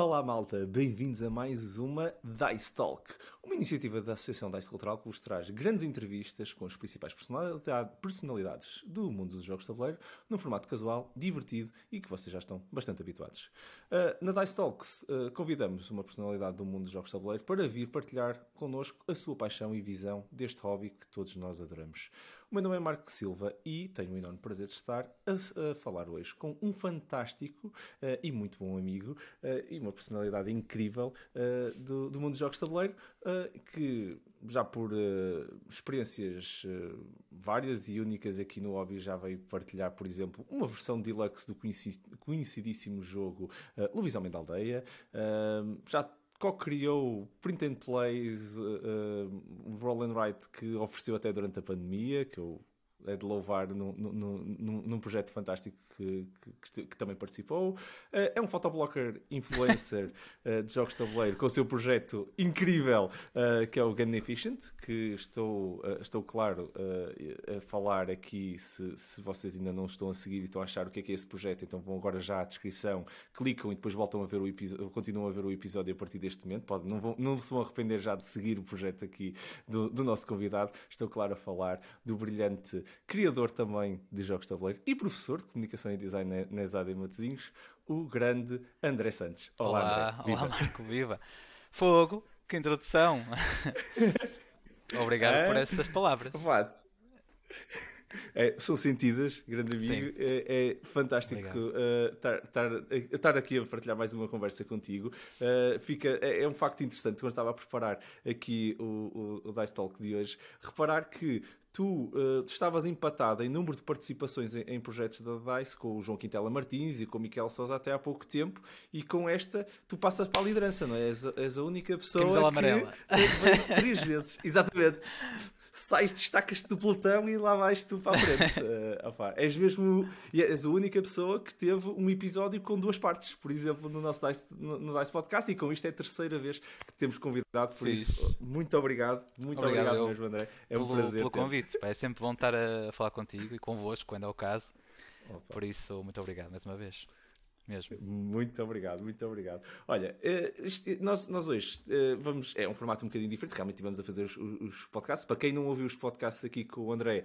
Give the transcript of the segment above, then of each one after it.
Olá malta, bem-vindos a mais uma Dice Talk, uma iniciativa da Associação Dice Cultural que vos traz grandes entrevistas com as principais personalidades do mundo dos jogos de tabuleiro, num formato casual, divertido e que vocês já estão bastante habituados. Uh, na Dice Talks uh, convidamos uma personalidade do mundo dos jogos de tabuleiro para vir partilhar connosco a sua paixão e visão deste hobby que todos nós adoramos. O meu nome é Marco Silva e tenho o enorme prazer de estar a, a falar hoje com um fantástico uh, e muito bom amigo uh, e uma personalidade incrível uh, do, do, mundo dos jogos de tabuleiro que já por experiências várias e únicas aqui no hobby já veio partilhar, por exemplo, uma versão deluxe do conhecidíssimo jogo uh, Lobisomem da Aldeia. já co-criou print and plays, uh, uh, roll and write que ofereceu até durante a pandemia, que eu é de louvar num, num, num, num projeto fantástico que, que, que, também participou. Eh, é um photoblocker influencer eh, de jogos de tabuleiro com o seu projeto incrível eh, que é o Gamificient, que estou, estou claro a falar aqui se, se vocês ainda não estão a seguir e estão a achar o que é que é esse projeto, então vão agora já à descrição, clicam e depois voltam a ver o episódio, continuam a ver o episódio a partir deste momento. Pode, não, vão, não se vão arrepender já de seguir o projeto aqui do, do nosso convidado. Estou claro a falar do brilhante criador também de jogos de tabuleiro e professor de comunicação e design na ESAD em Matosinhos, o grande André Santos. Olá, olá, André. Viva. olá Marco, viva! Fogo, que introdução! Obrigado é? por essas palavras. Vá. É, são sentidas, grande amigo. É, é, fantástico estar uh, aqui a partilhar mais uma conversa contigo. Uh, fica, é, é, um facto interessante. Quando estava a preparar aqui o, o, o Dice Talk de hoje, reparar que tu uh, estavas empatado em número de participações em, em, projetos da DICE com o João Quintela Martins e com o Miquel Sousa até há pouco tempo e com esta tu passas para a liderança, não é? És, és a única pessoa Camisola que amarela. três vezes, exatamente sais, destacas-te do pelotão e lá vais tu para a frente. uh, opa, és mesmo. És a única pessoa que teve um episódio com duas partes, por exemplo, no nosso Dice, no, no Dice Podcast, e com isto é a terceira vez que temos convidado, por Fiz. isso, muito obrigado, muito obrigado, obrigado mesmo, André. É pelo, um prazer. Pelo convite, é sempre bom estar a falar contigo e convosco, quando é o caso. Opa. Por isso, muito obrigado mais uma vez mesmo. Muito obrigado, muito obrigado. Olha, uh, nós, nós hoje uh, vamos. É um formato um bocadinho diferente, realmente estivemos a fazer os, os, podcasts. Para quem não ouviu os podcasts aqui com o André,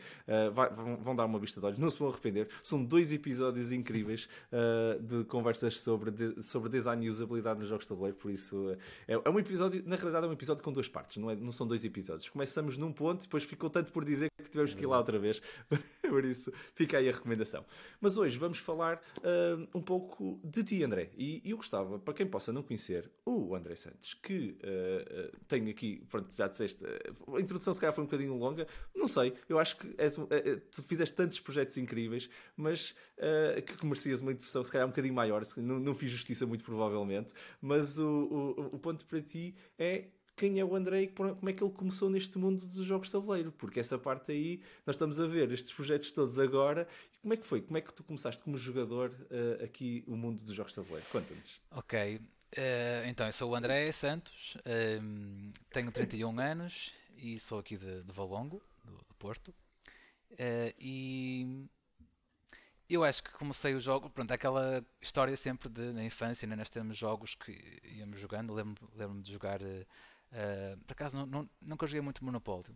vão, dar uma vista de olhos, não se vão arrepender. São dois episódios incríveis de conversas sobre, sobre design e usabilidade nos jogos de tabuleiro, por isso é, é, um episódio, na realidade, é um episódio com duas partes, não, é, não são dois episódios. Começamos num ponto depois ficou tanto por dizer que tivemos que ir lá outra vez, por isso fica aí a recomendação. Mas hoje vamos falar um pouco de ti, André. E, eu gostava, para quem possa não conhecer, o André Santos, que uh, uh, aqui, pronto, já disseste, uh, a introdução se calhar foi um bocadinho longa, não sei, eu acho que és, tu fizeste tantos projetos incríveis, mas que merecias uma introdução se calhar um bocadinho maior, não, não fiz justiça muito provavelmente, mas o, o, o ponto para ti é quem é o André e como é que ele começou neste mundo dos jogos de tabuleiro, porque essa parte aí, nós estamos a ver estes projetos todos agora, e como é que foi? Como é que tu começaste como jogador uh, aqui o mundo dos jogos de tabuleiro? Conta-nos. Ok, uh, então eu sou o André Santos, um, tenho 31 anos e sou aqui de, de Valongo, do, do Porto, uh, e eu acho que comecei o jogo, pronto, aquela história sempre de na infância, né? nós temos jogos que íamos jogando, lembro-me lembro de jogar Uh, por acaso não, não, nunca joguei muito Monopólio.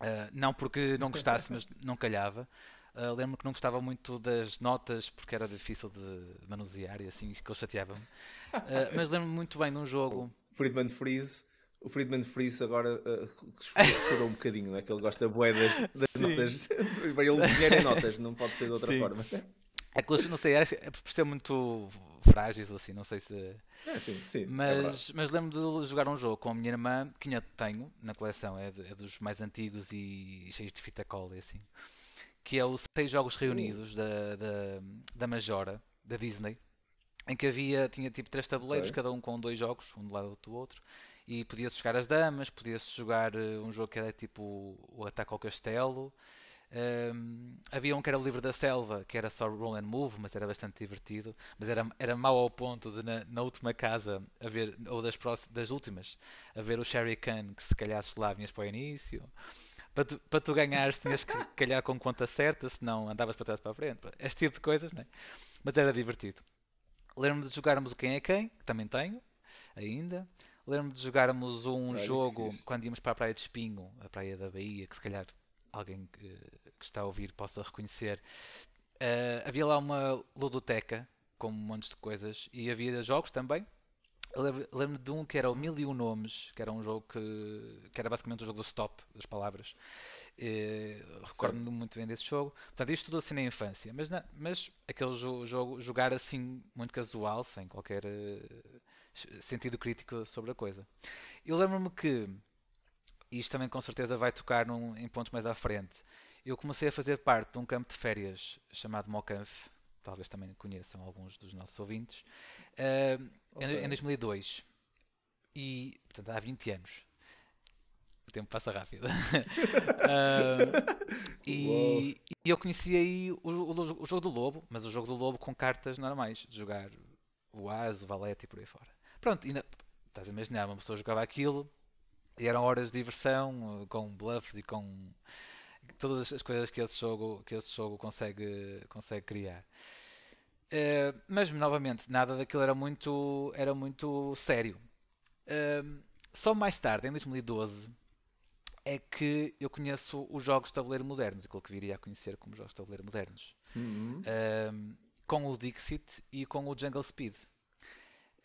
Uh, não porque não gostasse, mas não calhava. Uh, lembro que não gostava muito das notas porque era difícil de manusear e assim que ele chateava-me. Mas lembro-me muito bem de um jogo. Friedman Freeze. O Friedman Freeze agora uh, um bocadinho, não é? Que ele gosta bué das, das notas. ele dinheiro em notas, não pode ser de outra Sim. forma. É que não sei, acho, é por ser muito frágeis assim, não sei se. É, sim, sim. É mas, é mas lembro de jogar um jogo com a minha irmã, que ainda tenho na coleção, é, de, é dos mais antigos e cheios de fita cola e assim. Que é os seis jogos reunidos uh. da, da, da Majora, da Disney, em que havia, tinha tipo três tabuleiros, okay. cada um com dois jogos, um do lado do outro, e podia-se jogar as damas, podia-se jogar eh, um jogo que era tipo o Ataque ao Castelo. Um, havia um que era o livro da selva, que era só roll and move, mas era bastante divertido. Mas era, era mau ao ponto de, na, na última casa, haver, ou das, próximas, das últimas, haver o Sherry Khan que se calhasses lá vinhas para o início. Para tu, para tu ganhares tinhas que calhar com conta certa, senão andavas para trás para a frente. Este tipo de coisas, né? Mas era divertido. Lembro-me de jogarmos o Quem é Quem, que também tenho, ainda. Lembro-me de jogarmos um Olha, jogo quando íamos para a Praia de Espinho, a Praia da Bahia, que se calhar alguém que, que está a ouvir possa reconhecer. Eh, havia lá uma ludoteca com montes de coisas e havia jogos também. Lembro-me de um que era o Mil e Um Nomes, que era um jogo que, que era basicamente o jogo do stop, das palavras. Recordo-me muito bem desse jogo. Portanto, isto tudo assim na infância. Mas, na- mas aquele jo- jogo, jogar assim, muito casual, sem qualquer eh, sentido crítico sobre a coisa. Eu lembro-me que, e isto também com certeza vai tocar num- em pontos mais à frente, eu comecei a fazer parte de um campo de férias chamado Mocanf, talvez também conheçam alguns dos nossos ouvintes, eh, em, Ok. em 2002. E, portanto, há 20 anos. O tempo passa rápido. Uou. e, e eu conheci aí o, o- o jogo do lobo, mas o jogo do lobo com cartas normais, de jogar o as, o valete e por aí fora. Pronto, ainda, estás a imaginar, uma pessoa jogava aquilo e eram horas de diversão, eh, com bluffs e com todas as coisas que esse jogo, que esse jogo consegue, consegue criar. Eh, mas novamente, nada daquilo era muito, era muito sério. Ahm, só mais tarde, em 2012, é que eu conheço os jogos de tabuleiro modernos, aquilo que viria a conhecer como jogos de tabuleiro modernos, Uhum. Ahm, com o Dixit e com o Jungle Speed,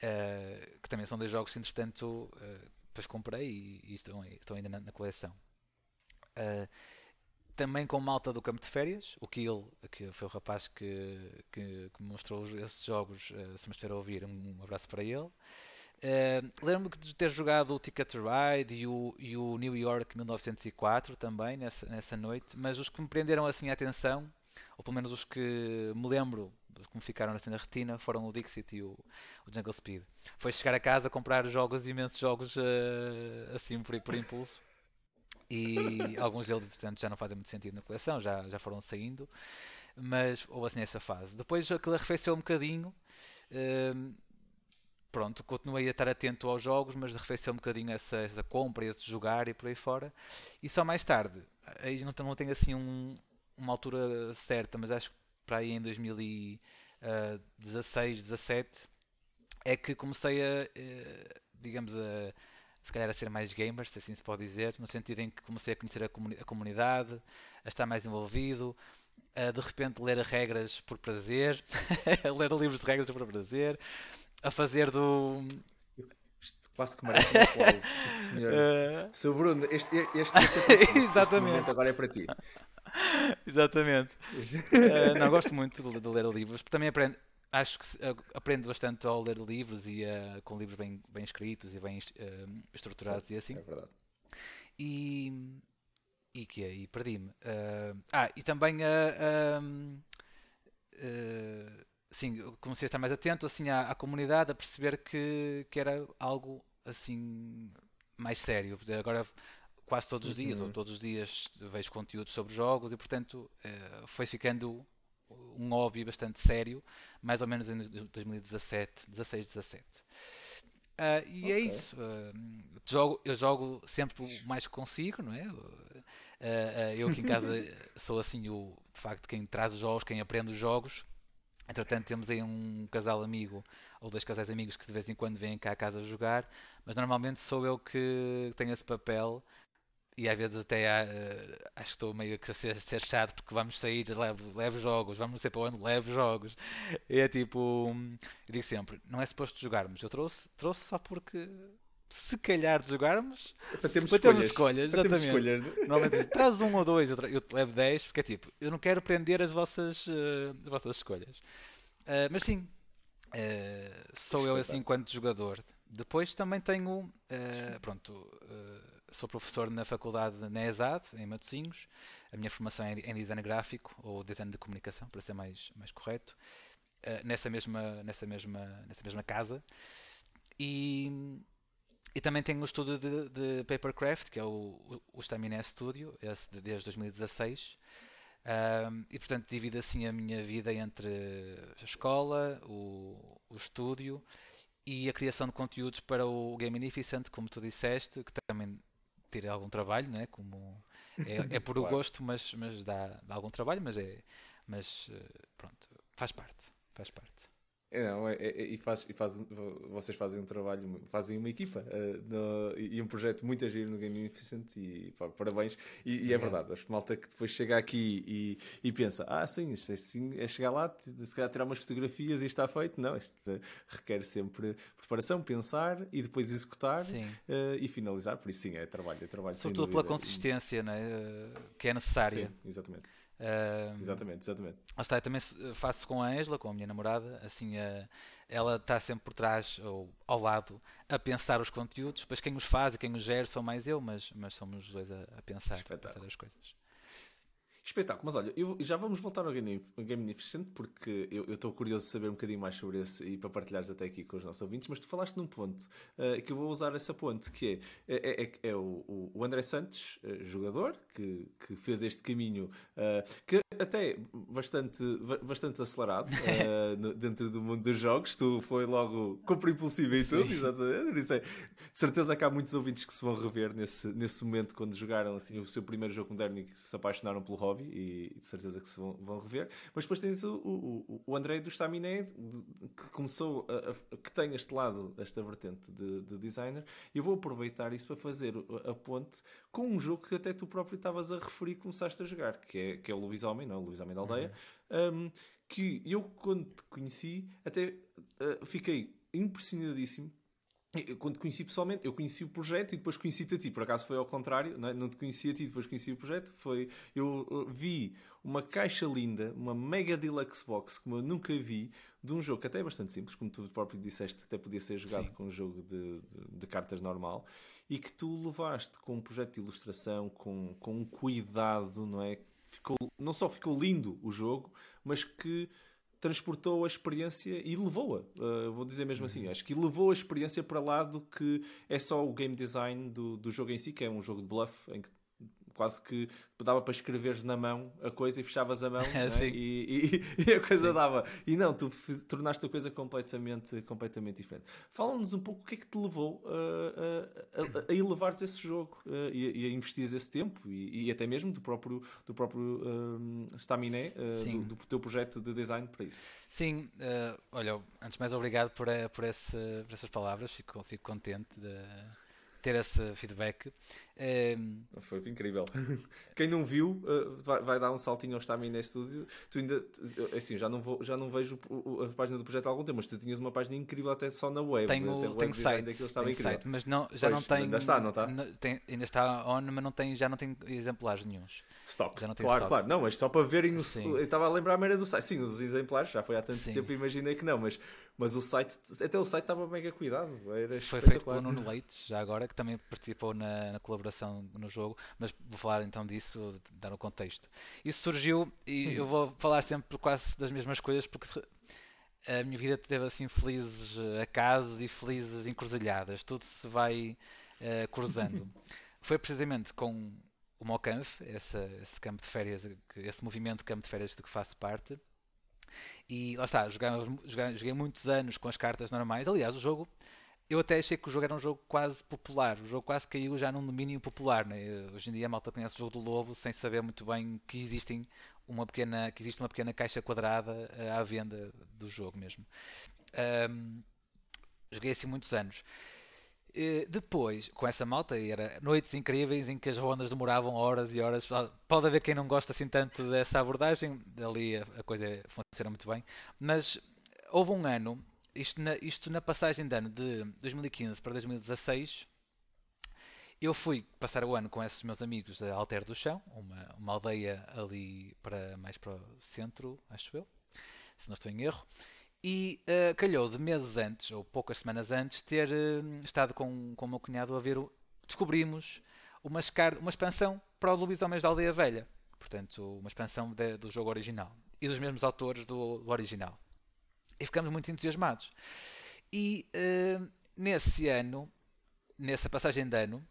Ah, que também são dois jogos que, entretanto, ah, depois comprei e, e estão, ainda na, na coleção. Ah, também com malta do campo de férias, o Kill, que foi o rapaz que, que, que mostrou os- esses jogos, ah, se me estiver a ouvir, um abraço para ele. Uh, Lembro-me de ter jogado o Ticket to Ride e o, e o New York 1904 também nessa, nessa noite, mas os que me prenderam assim a atenção, ou pelo menos os que me lembro, me ficaram assim na retina, foram o Dixit e o, o Jungle Speed. Foi chegar a casa, comprar jogos, imensos jogos uh, assim por, por impulso. E alguns deles, entretanto, já não fazem muito sentido na coleção, já, já foram saindo, mas houve assim essa fase. Depois aquilo arrefeceu um bocadinho. uh, pronto, continuei a estar atento aos jogos, mas arrefeceu um bocadinho essa, essa compra, esse jogar e por aí fora. E só mais tarde, aí não, não tenho assim um- uma altura certa, mas acho que para aí em 2016, 17 é que comecei a, eh, digamos, a se calhar a ser mais gamer, se assim se pode dizer, no sentido em que comecei a conhecer a, comuni- a comunidade, a estar mais envolvido, a de repente ler regras por prazer, a ler livros de regras por prazer, a fazer do. Quase que merece um aplauso, sim, senhor. Sr. Bruno, este, este, este, este Exatamente. agora é para ti. Exatamente. Eh, não, gosto muito de, de ler livros. Também aprendo, acho que eh, aprendo bastante ao ler livros e eh, com livros bem, bem escritos e bem eh, estruturados e assim. É verdade. E. E que é? E perdi-me. Ah, e também a. sim, eu comecei a estar mais atento assim à, à comunidade, a perceber que, que era algo assim mais sério. Agora quase todos os dias, ou Uhum. todos os dias vejo conteúdo sobre jogos e portanto eh, foi ficando um hobby bastante sério, mais ou menos em 2017, 16, 17. Ah, e é Ok. isso. ah, jogo, eu jogo sempre o mais que consigo, não é? Ah, ah, eu aqui em casa sou assim o de facto quem traz os jogos, quem aprende os jogos. Entretanto, temos aí um casal amigo ou dois casais amigos que de vez em quando vêm cá a casa jogar, mas normalmente sou eu que tenho esse papel e às vezes até há, eh, acho que estou meio que a ser, ser chato porque vamos sair, levo, levo jogos, vamos não sei para onde, levo jogos. E é tipo, eu digo sempre, não é suposto jogarmos, eu trouxe, trouxe só porque se calhar de jogarmos, É para termos para escolhas. escolhas, Para exatamente. escolhas. Normalmente traz um ou dois, eu, te levo 10, porque é tipo, eu não quero prender as vossas, eh, as vossas escolhas. Ah, mas sim, eh, sou eu assim enquanto jogador. Depois também tenho, pronto, sou professor na faculdade na ESAD, em Matosinhos. A minha formação é em design gráfico ou design de comunicação, para ser mais, mais correto. nessa mesma, nessa mesma, nessa mesma casa. E, e também tenho um estúdio de, de Papercraft, que é o, o, o Staminé Studio, esse de- desde 2016. Ahm, e portanto divido assim a minha vida entre a escola, o, o estúdio e a criação de conteúdos para o Gamificent, como tu disseste, que também tira algum trabalho, né? como é, é por o Claro. gosto, mas, mas dá, dá algum trabalho, mas é mas eh, pronto, faz parte, faz parte. É, não, é, é, e, faz, e faz, vocês fazem um trabalho, fazem uma equipa uh, no, e um projeto muito agir no Game Inefficient e pá, parabéns. E, e é verdade, acho que malta que depois chega aqui e, e pensa: ah, sim, isto é, sim, é chegar lá, se calhar tirar umas fotografias e está feito. Não, isto requer sempre preparação, pensar e depois executar uh, e finalizar. Por isso, sim, é trabalho, é trabalho. Sobretudo pela consistência né, que é necessária. Sim, exatamente. Uh, exatamente, exatamente. Está, eu também faço com a Angela, com a minha namorada, assim, uh, ela está sempre por trás ou ao lado a pensar os conteúdos, depois quem os faz e quem os gera sou mais eu, mas, mas somos os dois a, a pensar, a pensar as coisas. Espetáculo, mas olha, eu, já vamos voltar ao Game, Game porque eu estou curioso de saber um bocadinho mais sobre esse e para partilhares até aqui com os nossos ouvintes, mas tu falaste num ponto uh, que eu vou usar essa ponte, que é, é, é, é o, o, André Santos, uh, jogador, que, que fez este caminho, uh, que até bastante, bastante acelerado no, dentro do mundo dos jogos, tu foi logo compra impulsiva e tudo, exatamente. Isso é, de certeza que há muitos ouvintes que se vão rever nesse, nesse momento quando jogaram assim, o seu primeiro jogo moderno e que se apaixonaram pelo hobby hobby e de certeza que se vão, vão rever. Mas depois tens o, o, o André do Staminé que começou a, a, que tem este lado, esta vertente de, de designer, e eu vou aproveitar isso para fazer a, ponte com um jogo que até tu próprio estavas a referir começaste a jogar, que é, que é o Luís Homem, não? O Luís Homem da Aldeia. Uhum. Um, que eu, quando te conheci, até uh, fiquei impressionadíssimo quando te conheci pessoalmente, eu conheci o projeto e depois conheci-te a ti. Por acaso foi ao contrário, não, é? não te conheci a ti, depois conheci o projeto. Foi, eu vi uma caixa linda, uma mega deluxe box, como eu nunca vi, de um jogo que até é bastante simples, como tu próprio disseste, até podia ser jogado Sim. com um jogo de, de, de, cartas normal, e que tu levaste com um projeto de ilustração, com, com um cuidado, não é? Ficou, não só ficou lindo o jogo, mas que transportou a experiência e levou-a, uh, vou dizer mesmo assim, acho que levou a experiência para lá do que é só o game design do, do jogo em si, que é um jogo de bluff em que quase que dava para escreveres na mão a coisa e fechavas a mão é, né? e, e, e, a coisa Sim. dava. E não, tu tornaste a coisa completamente, completamente diferente. Fala-nos um pouco o que é que te levou a, a, a, a elevares esse jogo uh, e, a investires esse tempo e, e, até mesmo do próprio, do próprio um, Staminé, uh, do, do, teu projeto de design para isso. Sim, uh, olha, antes de mais obrigado por, por, esse, por essas palavras, fico, fico contente de ter esse feedback. Um... Foi incrível. Quem não viu uh, vai, vai, dar um saltinho ao Stamina Studio. Tu ainda, assim, já não, vou, já não vejo a página do projeto há algum tempo, mas tu tinhas uma página incrível até só na web. Tenho, tenho web site, tenho site, mas não, já pois, não tem. Ainda está, não está? Tem, ainda está on, mas não tem, já não tem exemplares nenhums. Stock. Já não tem claro, stock. claro. Não, mas só para verem o. Eu estava a lembrar a merda do site. Sim, os exemplares, já foi há tanto Sim. tempo, imaginei que não, mas, mas o site, até o site estava mega cuidado. Era foi feito pelo Nuno Leite, já agora, que também participou na, na colaboração no jogo, mas vou falar então disso, dar o um contexto. Isso surgiu, e uhum. eu vou falar sempre quase das mesmas coisas, porque a minha vida teve assim felizes acasos e felizes encruzilhadas, tudo se vai uh, cruzando. Foi precisamente com o Mocanf, esse, esse campo de férias, esse movimento de campo de férias do que faço parte. E lá está, joguei, joguei, muitos anos com as cartas normais. Aliás, o jogo eu até achei que o jogo era um jogo quase popular. O jogo quase caiu já num domínio popular. Né? Hoje em dia a malta conhece o jogo do Lobo sem saber muito bem que, existem uma pequena, que existe uma pequena caixa quadrada eh, à venda do jogo mesmo. Um, joguei assim muitos anos. E depois, com essa malta, era noites incríveis em que as rondas demoravam horas e horas. Pode haver quem não gosta assim tanto dessa abordagem, ali a, a coisa funciona muito bem. Mas houve um ano isto na, isto na passagem de ano de 2015 para 2016, eu fui passar o ano com esses meus amigos a Alter do Chão, uma, uma aldeia ali para mais para o centro, acho eu, se não estou em erro. E uh, calhou de meses antes, ou poucas semanas antes, ter uh, estado com, com o meu cunhado a ver. O, descobrimos uma, uma expansão para o Lobisomens da Aldeia Velha. Portanto, uma expansão de, do jogo original. E dos mesmos autores do, do original e ficamos muito entusiasmados. E uh, nesse ano, nessa passagem de ano,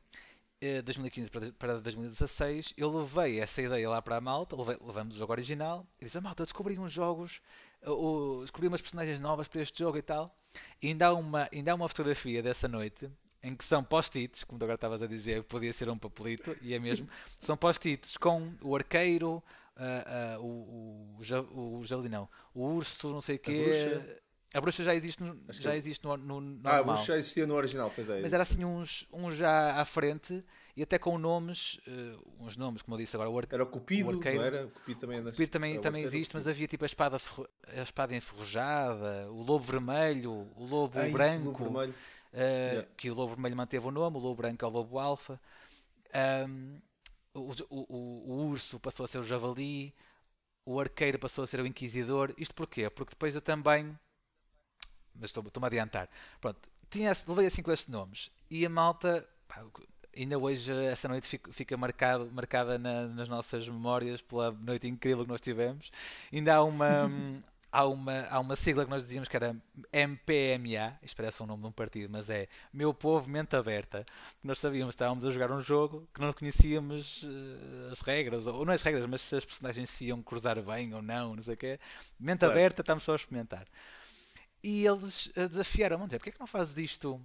uh, 2015 para, para 2016, eu levei essa ideia lá para a malta, levei, levamos o jogo original, e disse: a malta, descobri uns jogos, uh, descobri umas personagens novas para este jogo e tal. E ainda há uma, ainda há uma fotografia dessa noite em que são post-its, como tu agora estavas a dizer, podia ser um papelito, e é mesmo, são post-its com o arqueiro, uh, uh, o, o, o, o não, o urso, não sei o quê, A bruxa já existe no, já existe no, no normal. Ah, a bruxa já existia no original, pois é. Mas era assim uns, uns já à frente e até com nomes, uh, uns nomes, como eu disse agora, o Era o Cupido, o não era? O Cupido também, o Cupido também, também existe, mas havia tipo a espada, a espada enferrujada, o lobo vermelho, o lobo ah, branco. Isso, lobo vermelho. Uh, yeah. Que o lobo vermelho manteve o nome, o lobo branco é o lobo alfa. Um, o, o, o, urso passou a ser o javali, o arqueiro passou a ser o inquisidor. Isto porquê? Porque depois eu também. Mas estou-me a adiantar. Pronto, tinha, levei assim com estes nomes. E a malta. Pá, ainda hoje essa noite fica, fica marcado, marcada na, nas nossas memórias pela noite incrível que nós tivemos. Ainda há uma, há uma, há uma sigla que nós dizíamos que era MPMA, isto parece o nome de um partido, mas é Meu Povo Mente Aberta. Nós sabíamos que estávamos a jogar um jogo que não conhecíamos uh, as regras, ou não as regras, mas se as personagens se iam cruzar bem ou não, não sei o quê. Mente claro. aberta, estamos só a experimentar. E eles uh, desafiaram-me, porque é que não fazes disto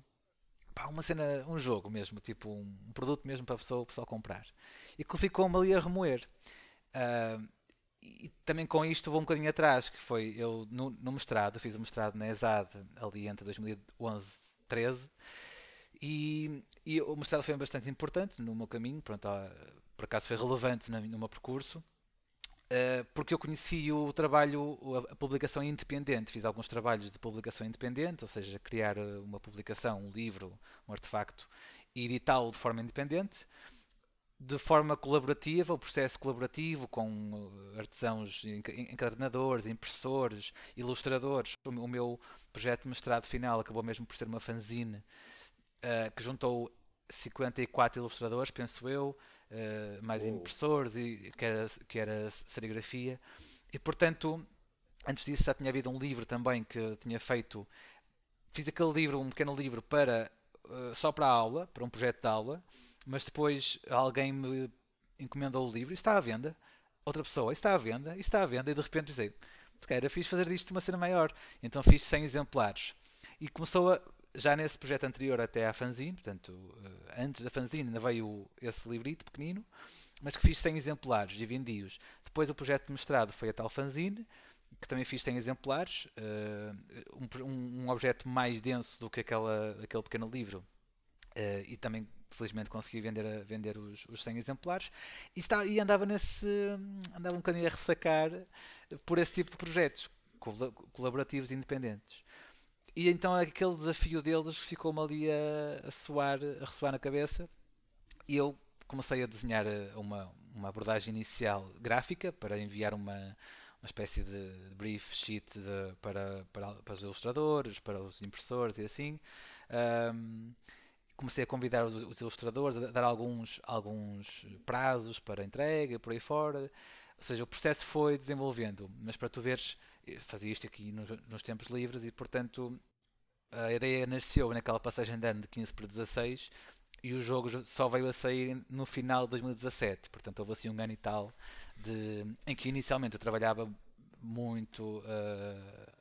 pá, uma cena, um jogo mesmo, tipo um, produto mesmo para a pessoa, o pessoal comprar? E que ficou-me ali a remoer. Uh, e também com isto vou um bocadinho atrás, que foi eu no, no mestrado, fiz o mestrado na ESAD ali entre 2011 e 13 e, o mestrado foi bastante importante no meu caminho, pronto, por acaso foi relevante no, meu percurso, porque eu conheci o trabalho, a, publicação independente, fiz alguns trabalhos de publicação independente, ou seja, criar uma publicação, um livro, um artefacto e editá-lo de forma independente de forma colaborativa, o processo colaborativo com eh, artesãos, encadernadores, impressores, ilustradores. O meu projeto de mestrado final acabou mesmo por ser uma fanzine que juntou 54 ilustradores, penso eu, uh, mais oh. impressores, e, que, era, que era serigrafia. E portanto, antes disso já tinha havido um livro também que tinha feito. Fiz aquele livro, um pequeno livro para uh, só para a aula, para um projeto de aula mas depois alguém me encomendou o livro e está à venda. Outra pessoa, está à venda, está à venda, e de repente pensei, era fiz fazer disto uma cena maior. Então fiz 100 exemplares. E começou a, já nesse projeto anterior até à fanzine, portanto, eh, antes da fanzine ainda veio esse livrito pequenino, mas que fiz 100 exemplares e vendi-os. Depois o projeto de mestrado foi a tal fanzine, que também fiz 100 exemplares, eh, um, um objeto mais denso do que aquela, aquele pequeno livro, eh, e também felizmente consegui vender, vender os, os 100 exemplares e, está, e andava nesse andava um bocadinho a ressacar por esse tipo de projetos colaborativos independentes e então aquele desafio deles ficou-me ali a, a soar a ressoar na cabeça e eu comecei a desenhar uma, uma abordagem inicial gráfica para enviar uma, uma espécie de brief sheet de, para, para, para os ilustradores, para os impressores e assim. Um, comecei a convidar os, os, ilustradores, a dar alguns, alguns prazos para entrega e por aí fora. Ou seja, o processo foi desenvolvendo, mas para tu veres, fazia isto aqui nos, nos tempos livres e, portanto, a ideia nasceu naquela passagem de ano de 15 para 16 e o jogo só veio a sair no final de 2017. Portanto, houve assim um ano e tal de, em que inicialmente eu trabalhava muito uh,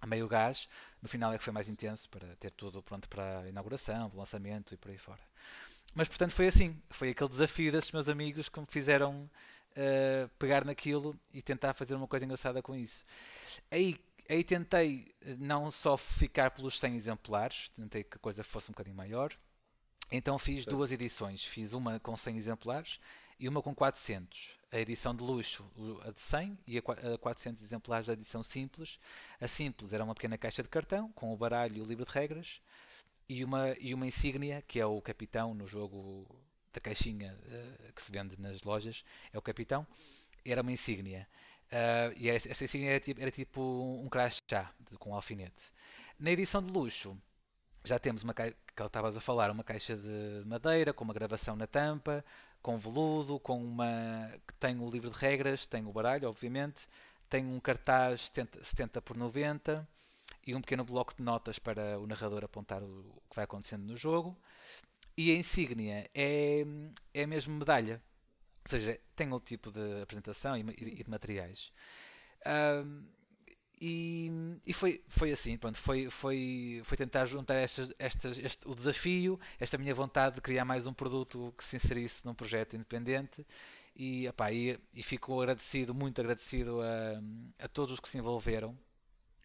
a meio gás. No final é que foi mais intenso para ter tudo pronto para a inauguração, o lançamento e por aí fora. Mas portanto foi assim, foi aquele desafio desses meus amigos que me fizeram uh, pegar naquilo e tentar fazer uma coisa engraçada com isso. Aí, aí tentei não só ficar pelos 100 exemplares, tentei que a coisa fosse um bocadinho maior. Então fiz certo. duas edições, fiz uma com 100 exemplares e uma com 400. A edição de luxo, a de 100 e a 400 exemplares da edição simples. A simples era uma pequena caixa de cartão com o baralho e o livro de regras e uma, e uma insígnia que é o capitão no jogo da caixinha uh, que se vende nas lojas. É o capitão. Era uma insígnia. Uh, e essa insígnia era tipo, era tipo um crachá com um alfinete. Na edição de luxo já temos uma que estavas a falar, uma caixa de madeira com uma gravação na tampa, com veludo, com uma que tem o livro de regras, tem o baralho, obviamente, tem um cartaz 70, 70 por 90 e um pequeno bloco de notas para o narrador apontar o que vai acontecendo no jogo. E a insígnia é, é mesmo medalha, ou seja, tem outro tipo de apresentação e, e de materiais. Um, e, e, foi, foi assim, pronto, foi, foi, foi tentar juntar estas, estas, este, o desafio, esta minha vontade de criar mais um produto que se inserisse num projeto independente. E, epá, e, e fico agradecido, muito agradecido a, a todos os que se envolveram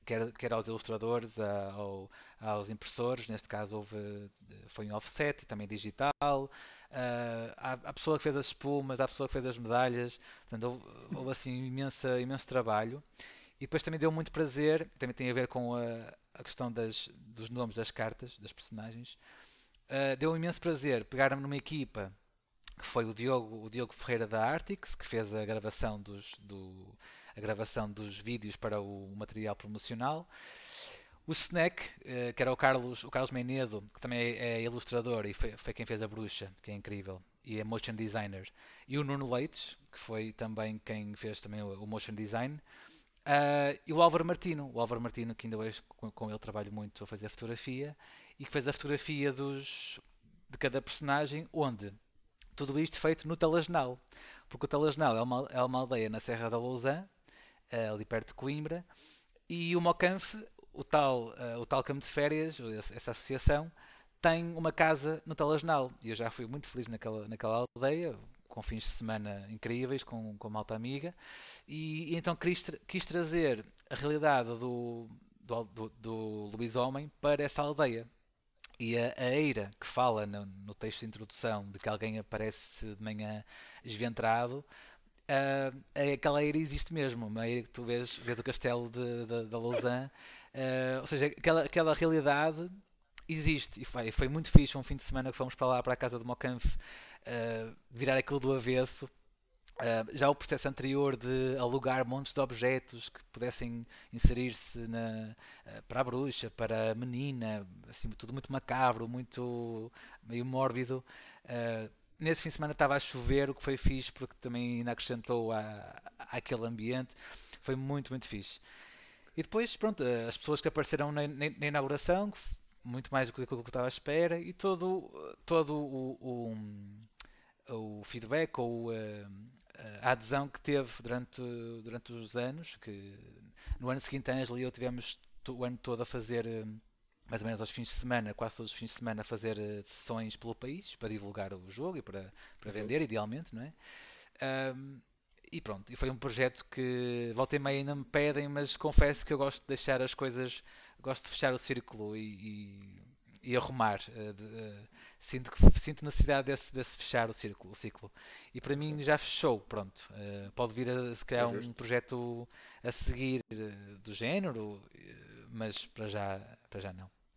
quer, quer aos ilustradores, a, ao, aos impressores, neste caso houve, foi em offset também digital, uh, há, a pessoa que fez as espumas, a pessoa que fez as medalhas, portanto houve, houve assim imensa, imenso trabalho. E depois também deu muito prazer, também tem a ver com a, a questão das, dos nomes das cartas, das personagens. Uh, deu um imenso prazer pegar-me numa equipa que foi o Diogo, o Diogo Ferreira da Artix, que fez a gravação dos, do, a gravação dos vídeos para o material promocional. O Snack, uh, que era o Carlos, o Carlos Menedo, que também é, é ilustrador e foi, foi, quem fez a bruxa, que é incrível, e é motion designer. E o Nuno Leites, que foi também quem fez também o, motion design. Uh, e o Álvaro Martino, o Álvaro Martino, que ainda hoje com, com, ele trabalho muito a fazer fotografia, e que fez a fotografia dos, de cada personagem, onde tudo isto feito no Talasnal, porque o Talasnal é uma, é uma aldeia na Serra da uh, ali perto de Coimbra, e o Mocanf, o tal, uh, o tal campo de férias, essa associação, tem uma casa no Talasnal, e eu já fui muito feliz naquela, naquela aldeia, com fins de semana incríveis, com, com malta amiga, e, e então quis, quis, trazer a realidade do, do, do, do Homem para essa aldeia. E a, a Eira, que fala no, no, texto de introdução de que alguém aparece de manhã esventrado, uh, aquela Eira existe mesmo. Uma Eira que tu vês, vês o castelo de, de, de Lausanne, uh, ou seja, aquela, aquela realidade existe. E foi, foi muito fixe um fim de semana que fomos para lá, para a casa de Mocanf, uh, virar aquilo do avesso. Uh, já o processo anterior de alugar montes de objetos que pudessem inserir-se uh, para a bruxa, para a menina, assim, tudo muito macabro, muito meio mórbido. Uh, nesse fim de semana estava a chover, o que foi fixe porque também ainda acrescentou àquele ambiente. Foi muito, muito fixe. E depois, pronto, as pessoas que apareceram na, na, na inauguração, muito mais do que aquilo que eu estava à espera, e todo, todo o, o o feedback ou uh, a adesão que teve durante, durante os anos, que no ano seguinte a Angela e eu tivemos o ano todo a fazer eh, mais ou menos aos fins de semana, quase todos os fins de semana, fazer uh, sessões pelo país para divulgar o jogo e para, para vender, idealmente, não é? Um, e pronto, e foi um projeto que volta e meia ainda me pedem, mas confesso que eu gosto de deixar as coisas, gosto de fechar o círculo e, e e arrumar. Uh, de, uh, sinto, que, sinto necessidade desse, desse fechar o círculo, o ciclo. E para mim já fechou, pronto. Uh, pode vir a se criar é um projeto a seguir do género, mas para já, para já não.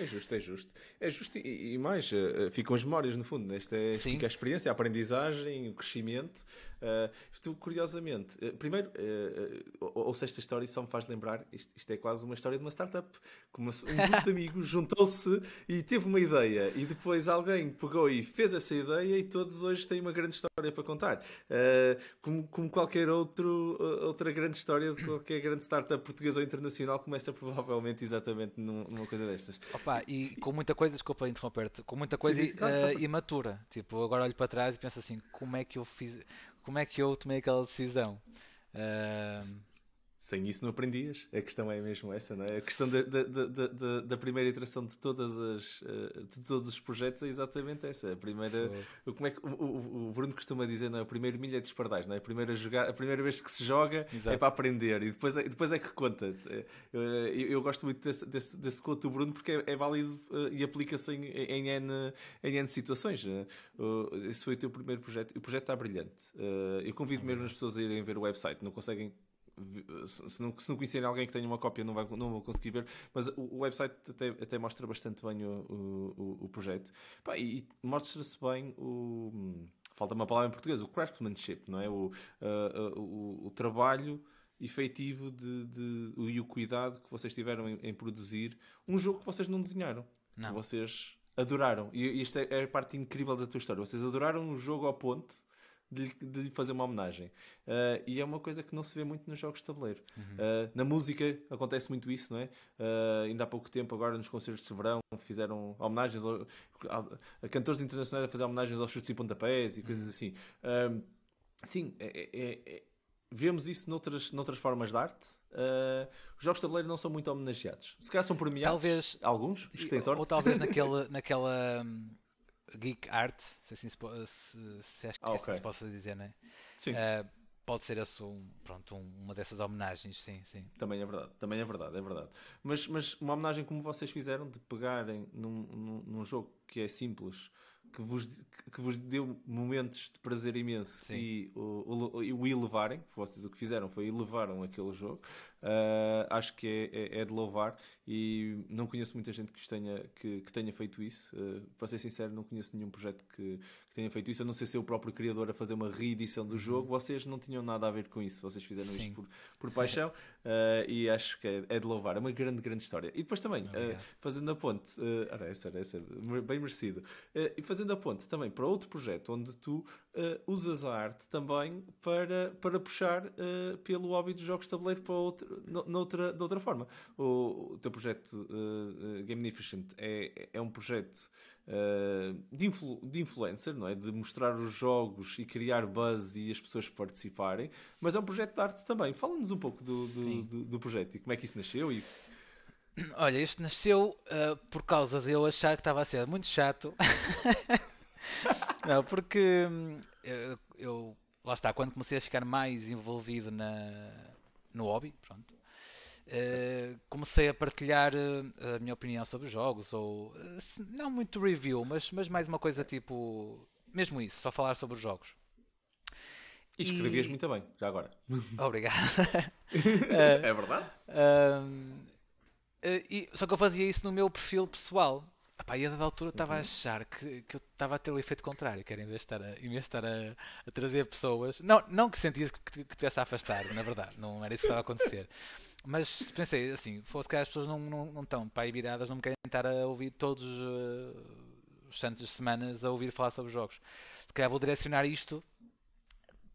É justo, é justo. É justo e, e mais, uh, ficam as memórias no fundo. Esta é, fica a experiência, a aprendizagem, o crescimento. Uh, tu, curiosamente, uh, primeiro, uh, ouço esta história e só me faz lembrar, isto, isto, é quase uma história de uma startup. Como um grupo de amigos juntou-se e teve uma ideia e depois alguém pegou e fez essa ideia e todos hoje têm uma grande história para contar. como, como qualquer outro, outra grande história de qualquer grande startup portuguesa ou internacional começa provavelmente exatamente numa coisa destas. Opa, e com muita coisa, desculpa interromper-te, com muita coisa sim, sim, claro, uh, imatura. Tipo, agora olho para trás e penso assim, como é que eu fiz, como é que eu tomei aquela decisão? Uh, sem isso não aprendias. A questão é mesmo essa, não é? A questão da, da, da, da primeira iteração de, todas as, eh, de todos os projetos é exatamente essa. A primeira, como é que o, o, Bruno costuma dizer, não é? A primeira milha de espardais, não é? A primeira, jogar, a primeira vez que se joga é Exato. é para aprender e depois é, depois é que conta. Eh, eu, eu gosto muito desse, desse, desse conto do Bruno porque é, é válido eh, e aplica-se em, em, N, em N situações. Esse foi o teu primeiro projeto. O projeto está brilhante. Eu convido mesmo as pessoas a irem ver o website. Não conseguem se não, se não conhecerem alguém que tenha uma cópia não, vai, não vão conseguir ver, mas o, o website até, até, mostra bastante bem o, o, o projeto Pá, e, e mostra-se bem o. Falta uma palavra em português, o craftsmanship, não é? O, uh, uh, o, trabalho efetivo de, de, e o cuidado que vocês tiveram em, em, produzir um jogo que vocês não desenharam, não. que vocês adoraram. E, e esta é a parte incrível da tua história. Vocês adoraram um jogo ao ponto de lhe, de lhe fazer uma homenagem. Uh, e é uma coisa que não se vê muito nos jogos de tabuleiro. Uhum. Uh, na música acontece muito isso, não é? Uh, ainda há pouco tempo, agora nos concertos de verão, fizeram homenagens ao, a, a cantores internacionais a fazer homenagens aos chutes e pontapés e coisas assim. sim, é, é, é, vemos isso noutras, noutras formas de arte. Uh, os jogos de tabuleiro não são muito homenageados. Se calhar são premiados. Talvez, alguns, os que têm sorte. Ou talvez naquele, naquela. Geek Art, se assim se, se, se acho que ah, okay. assim se possa dizer, né? Sim. Uh, pode ser esse um, pronto, um, uma dessas homenagens, sim, sim. Também é verdade, também é verdade, é verdade. Mas, mas uma homenagem como vocês fizeram, de pegarem num, num, num jogo que é simples, que vos, que vos deu momentos de prazer imenso Sim. e o, o, o, elevarem, vocês o que fizeram foi elevaram aquele jogo, uh, acho que é, é, é, de louvar e não conheço muita gente que tenha, que, que tenha feito isso. Uh, para ser sincero, não conheço nenhum projeto que, que, tenha feito isso, a não ser ser o próprio criador a fazer uma reedição do uhum. jogo. Vocês não tinham nada a ver com isso, vocês fizeram Sim. isto por, por paixão uh, e acho que é, é, de louvar. É uma grande, grande história. E depois também, fazendo a ponte, uh, essa, essa, bem merecido, e fazendo a ponte também para outro projeto onde tu usas a arte também para, para puxar pelo hobby dos jogos de tabuleiro para outro, noutra, noutra forma. O, o teu projeto uh, Gamificent é, é um projeto uh, de, influ, de influencer, não é? De mostrar os jogos e criar buzz e as pessoas participarem, mas é um projeto de arte também. Fala-nos um pouco do, do, do, do, projeto e como é que isso nasceu e... Olha, isto nasceu uh, por causa de eu achar que estava a ser muito chato. não, porque hum, eu, eu, lá está, quando comecei a ficar mais envolvido na, no hobby, pronto, Uh, comecei a partilhar uh, a minha opinião sobre os jogos, ou uh, não muito review, mas, mas mais uma coisa tipo, mesmo isso, só falar sobre os jogos. E escrevias e... muito bem, já agora. Obrigado. é verdade? E, só que eu fazia isso no meu perfil pessoal. Epá, e a dada altura estava uhum. a achar que, que eu estava a ter o efeito contrário, que era em vez de estar a, vez de estar a, a trazer pessoas. Não, não que sentisse que, que, tivesse a afastar, na verdade, não era isso que estava a acontecer. Mas pensei assim, fosse que as pessoas não, não, não estão para aí viradas, não me querem estar a ouvir todos uh, os santos semanas a ouvir falar sobre jogos. Se calhar vou direcionar isto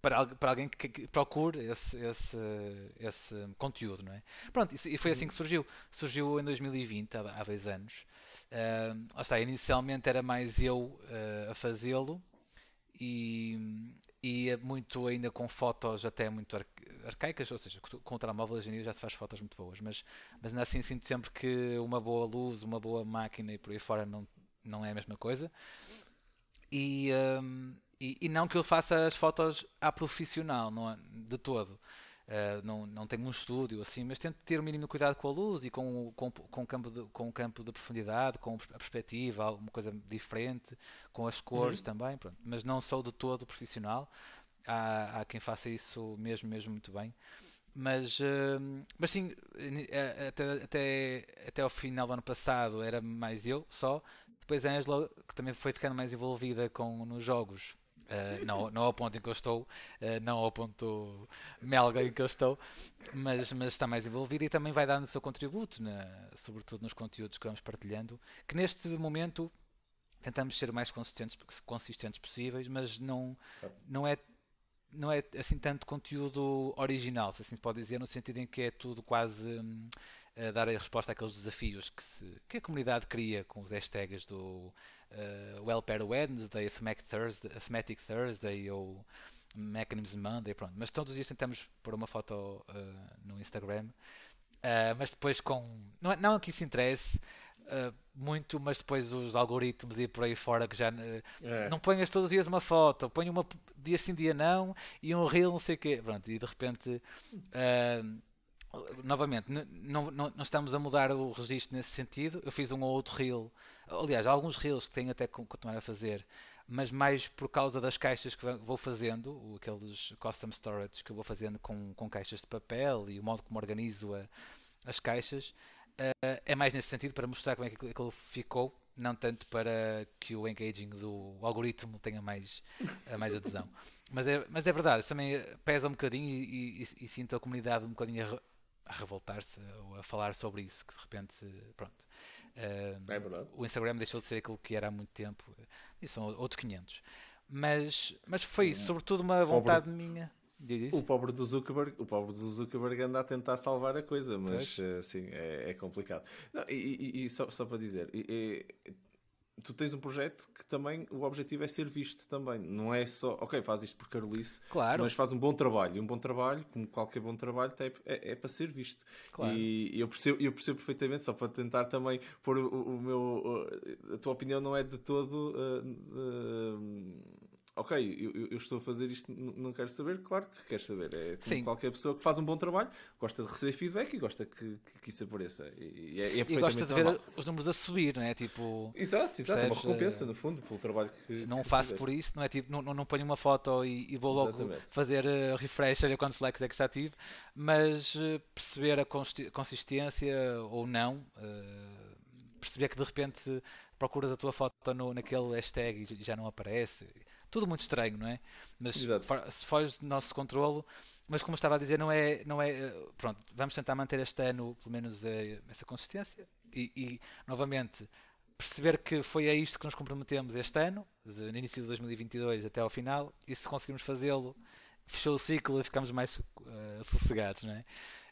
para, para alguém que, que procure esse, esse, esse, conteúdo, não é? Pronto, e foi assim que surgiu. Surgiu em 2020, há, há dois anos. Uh, está, inicialmente era mais eu uh, a fazê-lo e, e muito ainda com fotos até muito arcaicas, ou seja, com o telemóvel hoje em dia já se faz fotos muito boas, mas, mas ainda assim sinto sempre que uma boa luz, uma boa máquina e por aí fora não, não é a mesma coisa. E, um, e, e, não que eu faça as fotos à profissional, não é, de todo. Uh, não, não tenho um estúdio assim, mas tento ter o mínimo cuidado com a luz e com, com, com, o, campo de, com o campo de profundidade, com a perspectiva, alguma coisa diferente, com as cores uhum. também, pronto. mas não sou de todo profissional. Há, há quem faça isso mesmo, mesmo muito bem. Mas, uh, mas sim, até, até, até ao final do ano passado era mais eu só. Depois a Angela, que também foi ficando mais envolvida com, nos jogos, Uh, não, não ao ponto em que eu estou, uh, não ao ponto melga em que eu estou, mas, mas está mais envolvido e também vai dando o seu contributo, na, sobretudo nos conteúdos que vamos partilhando, que neste momento tentamos ser mais consistentes, consistentes possíveis, mas não, não é não é assim tanto conteúdo original, se assim se pode dizer, no sentido em que é tudo quase hum, a dar a resposta àqueles desafios que, se, que a comunidade cria com os hashtags do uh, Well Pair Wednesday, Thematic Thursday, Thursday ou Mechanism Monday, pronto. Mas todos os dias tentamos pôr uma foto uh, no Instagram, uh, mas depois com. Não, é, não que isso interesse. Muito, mas depois os algoritmos e por aí fora que já é. não ponhas todos os dias uma foto, põe uma dia sim, dia não e um reel, não sei o quê. Pronto, e de repente novamente, não, não, não, estamos a mudar o registro nesse sentido. Eu fiz um ou outro reel, aliás, alguns reels que tenho até que continuar a fazer, mas mais por causa das caixas que vou fazendo, aqueles custom storage que eu vou fazendo com, com caixas de papel e o modo como organizo a, as caixas. Uh, é mais nesse sentido para mostrar como é que aquilo ficou, não tanto para que o engaging do algoritmo tenha mais, mais adesão. Mas é, mas é verdade, também pesa um bocadinho e, e, e sinto a comunidade um bocadinho a revoltar-se ou a falar sobre isso, que de repente, pronto. Uh, é o Instagram deixou de ser aquilo que era há muito tempo. E são outros 500. Mas, mas foi isso, sobretudo uma vontade pobre, minha. O pobre do Zuckerberg, o pobre do Zuckerberg anda a tentar salvar a coisa, mas assim é, é complicado. Não, e, e, e só, só, para dizer, e, tu tens um projeto que também o objetivo é ser visto também. Não é só, ok, faz isto por Carolice, claro. mas faz um bom trabalho. E um bom trabalho, como qualquer bom trabalho, é, é, é para ser visto. Claro. E eu percebo, eu percebo perfeitamente, só para tentar também pôr o, o meu. A tua opinião não é de todo. Uh, uh, ok, eu, eu, estou a fazer isto, não quero saber, claro que queres saber. É como Sim. qualquer pessoa que faz um bom trabalho, gosta de receber feedback e gosta que, que, que isso apareça. E, é, é e gosta de ver os números a subir, não é? Tipo, exato, exato, é uma recompensa, no fundo, pelo trabalho que. Não que faço fizeste. por isso, não é? Tipo, não, não ponho uma foto e, e vou logo Exatamente. fazer uh, refresh, olha quantos likes é que já tive, mas uh, perceber a consistência ou não, uh, perceber que de repente procuras a tua foto no, naquele hashtag e já não aparece. Tudo muito estranho, não é? Mas Exato. se foge do nosso controlo, mas como estava a dizer, não é, não é. Eh, pronto, vamos tentar manter este ano, pelo menos, eh, essa consistência e, e novamente perceber que foi a isto que nos comprometemos este ano, de, no início de 2022 até ao final, e se conseguirmos fazê-lo, fechou o ciclo e ficamos mais uh, sossegados, não é?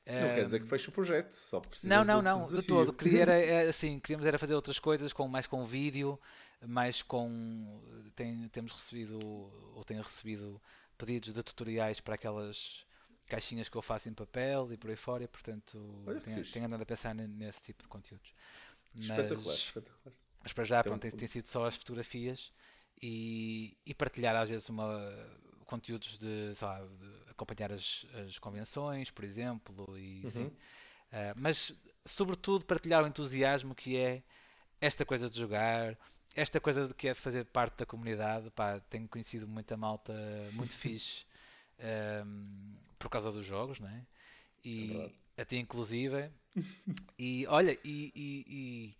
Não quer dizer que feche o projeto, só precisas Não, não, não, de todo. Queria era, assim, queríamos era fazer outras coisas, com, mais com vídeo, mais com. Tem, temos recebido, ou tenho recebido pedidos de tutoriais para aquelas caixinhas que eu faço em papel e por aí fora, e, portanto tenho, tenho, andado a pensar nesse tipo de conteúdos. Mas, espetacular, espetacular. Mas para já, então, pronto, tem, tem sido só as fotografias e, e partilhar às vezes uma conteúdos de, lá, de acompanhar as, as, convenções, por exemplo, e, uhum. uh, mas sobretudo partilhar o entusiasmo que é esta coisa de jogar, esta coisa de que é fazer parte da comunidade. Pá, tenho conhecido muita malta muito fixe um, ehm, por causa dos jogos, não é? E é até inclusive. e olha, e, e, e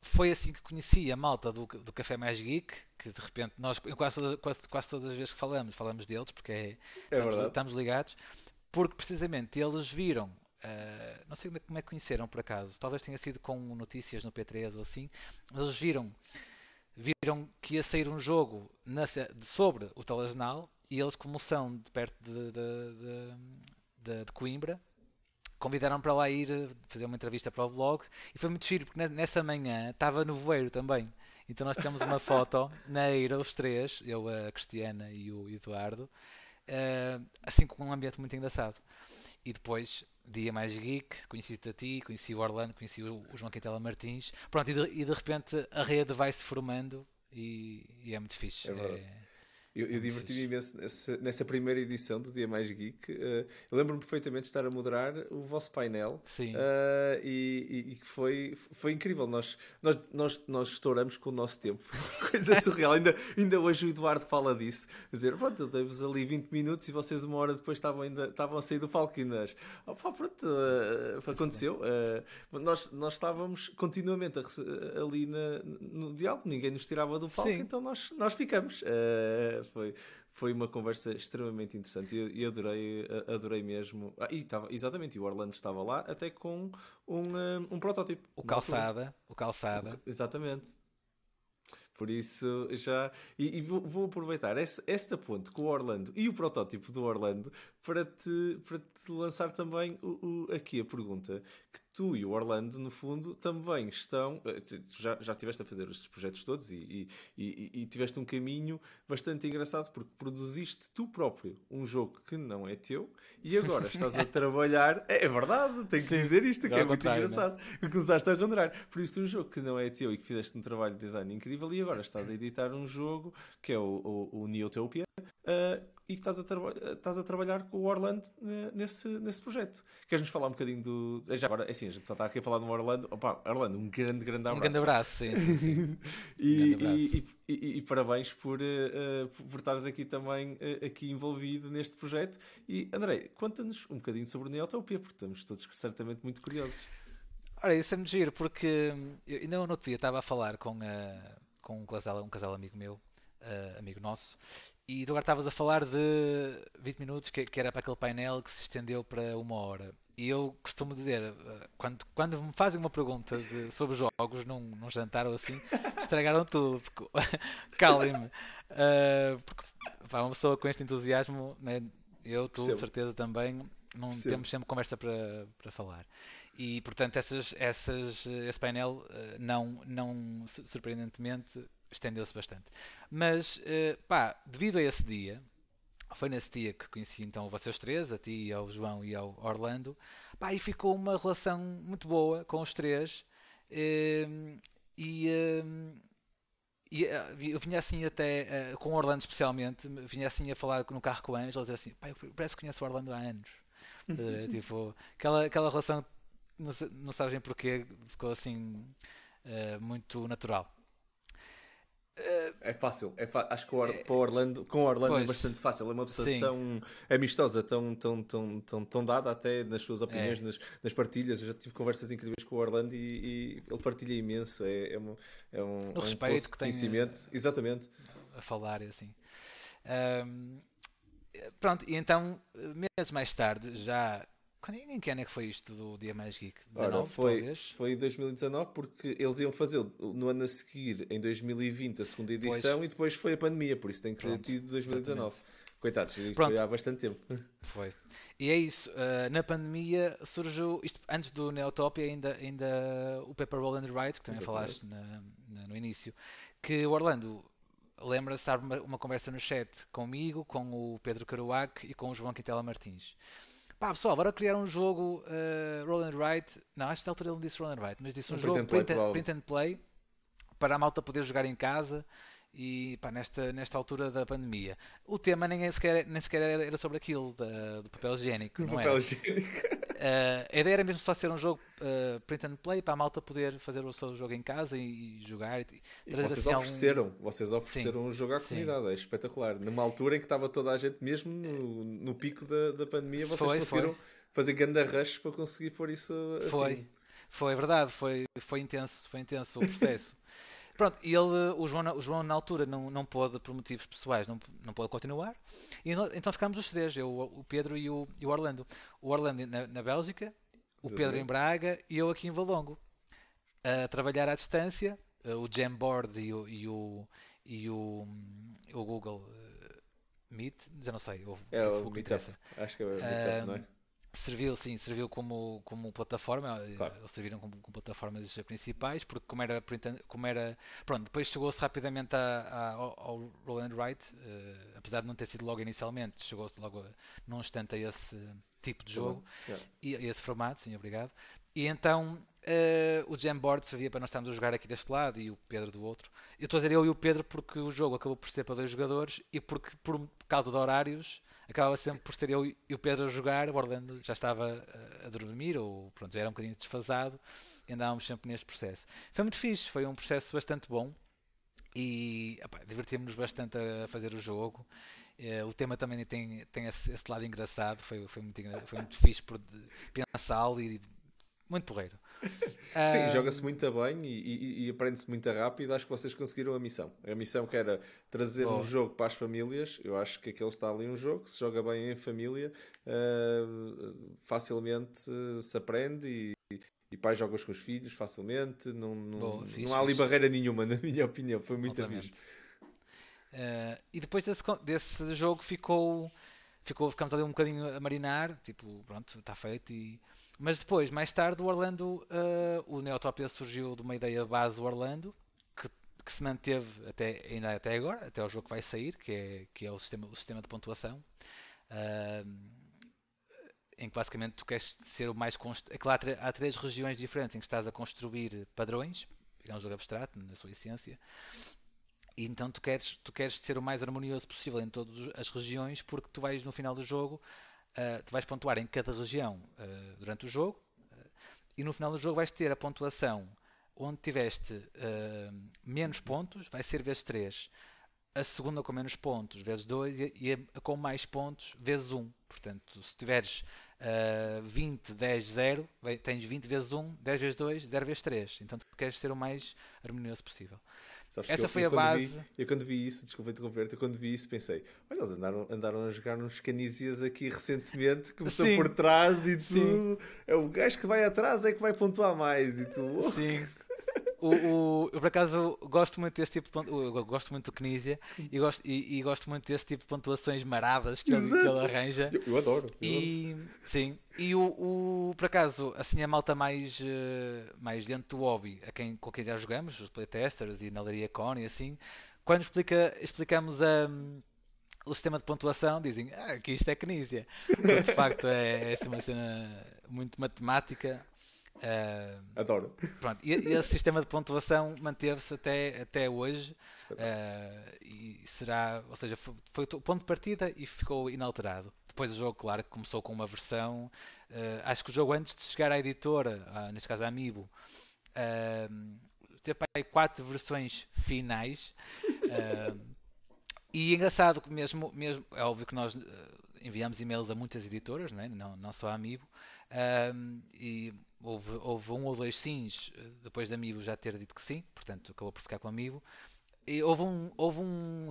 foi assim que conheci a malta do, do Café Mais Geek, que de repente nós quase, quase, quase todas as vezes que falamos, falamos deles, porque é, é estamos, estamos, ligados, porque precisamente eles viram, uh, não sei como é, como é, que conheceram por acaso, talvez tenha sido com notícias no P3 ou assim, mas eles viram, viram que ia sair um jogo na, sobre o telejornal e eles, como são de perto de, de, de, de Coimbra, convidaram para lá ir eh, fazer uma entrevista para o blog e foi muito giro porque nessa manhã estava no voeiro também. Então nós temos uma foto na Eira, os três, eu, a Cristiana e o Eduardo, uh, assim com um ambiente muito engraçado. E depois, dia mais geek, conheci-te a ti, conheci o Orlando, conheci o João Quintela Martins. Pronto, e de, e de repente a rede vai se formando e, e é muito fixe. É, eu, eu diverti-me imenso nessa, nessa, primeira edição do Dia Mais Geek. Uh, eu lembro-me perfeitamente de estar a moderar o vosso painel uh, e, que foi, foi incrível. Nós, nós, nós, nós estouramos com o nosso tempo. Coisa surreal. ainda, ainda hoje o Eduardo fala disso. Dizer, pronto, eu dei-vos ali 20 minutos e vocês uma hora depois estavam, ainda, estavam a sair do Falquinas. Opa, pronto, uh, aconteceu. nós, nós estávamos continuamente a, ali na, no diálogo, ninguém nos tirava do palco, Sim. então nós, nós ficamos foi, foi uma conversa extremamente interessante e adorei, adorei mesmo. Ah, e estava, exatamente, e o Orlando estava lá até com um, um, um protótipo. O calçada, o calçada. Exatamente. Por isso já. E, e vou, vou, aproveitar esse, esta ponte com o Orlando e o protótipo do Orlando para te, para te lançar também o, o, aqui a pergunta que tu e o Orlando, no fundo, também estão. Eh, tu já, já estiveste a fazer estes projetos todos e, e, e, e, tiveste um caminho bastante engraçado porque produziste tu próprio um jogo que não é teu e agora estás a trabalhar. É, é verdade, tenho que Sim, dizer isto, que é muito né? engraçado. Né? Começaste a renderar. Por isso, um jogo que não é teu e que fizeste um trabalho de design incrível e agora estás a editar um jogo que é o, o, o Neotopia. Uh, e que estás a, estás a trabalhar com o Orlando nesse, nesse projeto. Queres-nos falar um bocadinho do. Já agora, é assim, a gente só está aqui a falar do Orlando. Opa, Orlando, um grande, grande abraço. Um grande abraço, sim. sim. e, abraço. E, e, e, parabéns por, uh, por estares aqui também uh, aqui envolvido neste projeto. E André, conta-nos um bocadinho sobre o Neotopia, porque estamos todos certamente muito curiosos. Ora, isso é muito giro, porque eu, ainda no outro dia estava a falar com, uh, com um, casal, um casal amigo meu, amigo nosso, e tu agora estavas a falar de 20 minutos, que, que, era para aquele painel que se estendeu para uma hora. E eu costumo dizer, eh, quando, quando me fazem uma pergunta de, sobre jogos num, num jantar ou assim, estragaram tudo. Calem-me. Uh, porque pá, uma pessoa com este entusiasmo, né, eu, tu, de certeza também, não temos sempre conversa para, para falar. E portanto, essas, essas, esse painel, eh, não, não surpreendentemente, estendeu-se bastante. Mas, uh, pá, devido a esse dia, foi nesse dia que conheci então vocês três, a ti, ao João e ao Orlando, pá, e ficou uma relação muito boa com os três. Uh, e, uh, e eh, eu vinha assim até, uh, com o Orlando especialmente, vinha assim a falar no carro com o Ângelo, dizer assim, pai, parece que conheço o Orlando há anos. tipo, aquela, aquela relação, não, não sabes nem porquê, ficou assim muito natural. É fácil, é acho que Or... para Orlando, com Orlando é pois, é bastante fácil. É uma pessoa sim. tão amistosa, tão, tão, tão, tão, tão dada até nas suas opiniões, é. nas, nas partilhas. Eu já tive conversas incríveis com o Orlando e, e ele partilha imenso. É, é, um, é um, o respeito um que tem conhecimento. A, Exatamente. a falar e assim. Um, pronto, e então, meses mais tarde, já em que ano é que foi isto do Dia Mais Geek? 19, Ora, foi, talvez? Foi 2019, porque eles iam fazer no ano a seguir, em 2020, a segunda edição, pois. e depois foi a pandemia, por isso tem que ter tido 2019. Exatamente. Coitados, Pronto. foi há bastante tempo. Foi. E é isso, uh, na pandemia surgiu, isto, antes do Neotopia, ainda, ainda o Paper Roll and Write, que também Exatamente. falaste na, na, no início, que o Orlando lembra-se de uma, uma conversa no chat comigo, com o Pedro Caruac e com o João Quintela Martins Pá, pessoal, bora criar um jogo uh, roll and write. Não, acho que na altura ele não disse roll and write, mas disse um, um jogo print and, print and play para a malta poder jogar em casa e pá, nesta, nesta altura da pandemia. O tema nem é sequer, nem sequer era sobre aquilo da, do papel higiênico. Do papel higiênico. Uh, a ideia era mesmo só ser um jogo uh, print and play para a malta poder fazer o seu jogo em casa e, e jogar. E, e vocês assim ofereceram, algum... vocês ofereceram um jogo à comunidade, Sim. é espetacular. Numa altura em que estava toda a gente, mesmo no, no pico da, da pandemia, vocês foi, conseguiram foi. fazer ganda rush para conseguir pôr isso assim. Foi, foi verdade, foi, foi intenso, foi intenso o processo. Pronto, e ele, o João, o João na altura não, não pôde, por motivos pessoais, não, não pôde continuar. E então ficámos os três, eu, o Pedro e o, e o Orlando. O Orlando na, na Bélgica, o Pedro em Braga e eu aqui em Valongo. A trabalhar à distância, eh, o Jamboard e o, e o, e o, o Google uh, Meet, já não sei, o, é o Meetup, acho que é o Meetup, não é? Serviu, sim, serviu como, como plataforma, eh, claro. ou serviram como, como, plataformas principais, porque como era, como era pronto, depois chegou-se rapidamente a, a, ao, Roll and Write, uh, apesar de não ter sido logo inicialmente, chegou-se logo a, num instante a esse tipo de jogo, yeah. e a esse formato, sim, obrigado. E então uh, o Jamboard servia para nós estarmos a jogar aqui deste lado e o Pedro do outro. Eu estou a dizer eu e o Pedro porque o jogo acabou por ser para dois jogadores e porque por causa de horários acabava sempre por ser eu e o Pedro a jogar, o Orlando já estava a dormir ou pronto, já era um bocadinho desfasado e andávamos sempre neste processo. Foi muito fixe, foi um processo bastante bom e divertimos-nos bastante a fazer o jogo. Eh, o tema também tem, tem esse, esse lado engraçado, foi, foi, muito, foi muito fixe por pensá-lo e muito porreiro. Sim, um... joga-se muito bem e, e, e aprende-se muito rápido. Acho que vocês conseguiram a missão. A missão que era trazer um jogo para as famílias. Eu acho que aquele está ali um jogo que se joga bem em família, uh, facilmente uh, se aprende e, e pai jogas com os filhos facilmente. Não, não, Boa, fixe, não há ali fixe. barreira nenhuma, na minha opinião. Foi muito fixe. Uh, e depois desse, desse jogo ficou, ficou, ficamos ali um bocadinho a marinar, tipo, pronto, está feito e mas depois, mais tarde, o Orlando, uh, o Neotopia surgiu de uma ideia base do Orlando, que, que, se manteve até, ainda até agora, até o jogo que vai sair, que é, que é o, sistema, o sistema de pontuação. Uh, em que basicamente tu queres ser o mais const... é há três regiões diferentes em que estás a construir padrões, é um jogo abstrato na sua essência, e então tu queres, tu queres ser o mais harmonioso possível em todas as regiões, porque tu vais no final do jogo uh, tu vais pontuar em cada região uh, durante o jogo uh, e no final do jogo vais ter a pontuação onde tiveste menos pontos, vai ser vezes 3. A segunda com menos pontos, vezes 2, e, e a, com mais pontos, vezes 1. Portanto, se tiveres uh, 20, 10, 0, tens 20 vezes 1, 10 vezes 2, 0 vezes 3. Então tu queres ser o mais harmonioso possível. Sabes Essa eu, foi eu, a base. Vi, eu quando vi isso, desculpa interromper-te, eu quando vi isso pensei, olha, eles andaram, andaram a jogar uns canícias aqui recentemente, começou Sim. por trás e tu. É o gajo que vai atrás é que vai pontuar mais e tu. Sim. O, o, eu por acaso gosto muito desse tipo de eu gosto muito do Knizia e gosto, e, e, gosto muito desse tipo de pontuações maradas que, ele, que ele arranja. Eu, eu adoro. Eu e adoro. sim, e o, o, por acaso, assim a malta mais, uh, mais dentro do hobby, a quem, com quem já jogamos, os playtesters e na Laria Con e assim, quando explica, explicamos a. O sistema de pontuação dizem ah, que isto é Knizia. de facto é, é assim uma cena muito matemática Uh, Adoro. Pronto, e, e esse sistema de pontuação manteve-se até, até hoje uh, e será, ou seja, foi, foi, o ponto de partida e ficou inalterado. Depois o jogo, claro, começou com uma versão. Uh, acho que o jogo antes de chegar à editora, neste caso a Amiibo, teve aí quatro versões finais. e é engraçado que mesmo, mesmo, é óbvio que nós enviamos e-mails a muitas editoras, não, é? não, não só a Amiibo, e houve, houve um ou dois sims eh, depois de Amigo já ter dito que sim, portanto acabou por ficar com Amigo. E houve um, houve um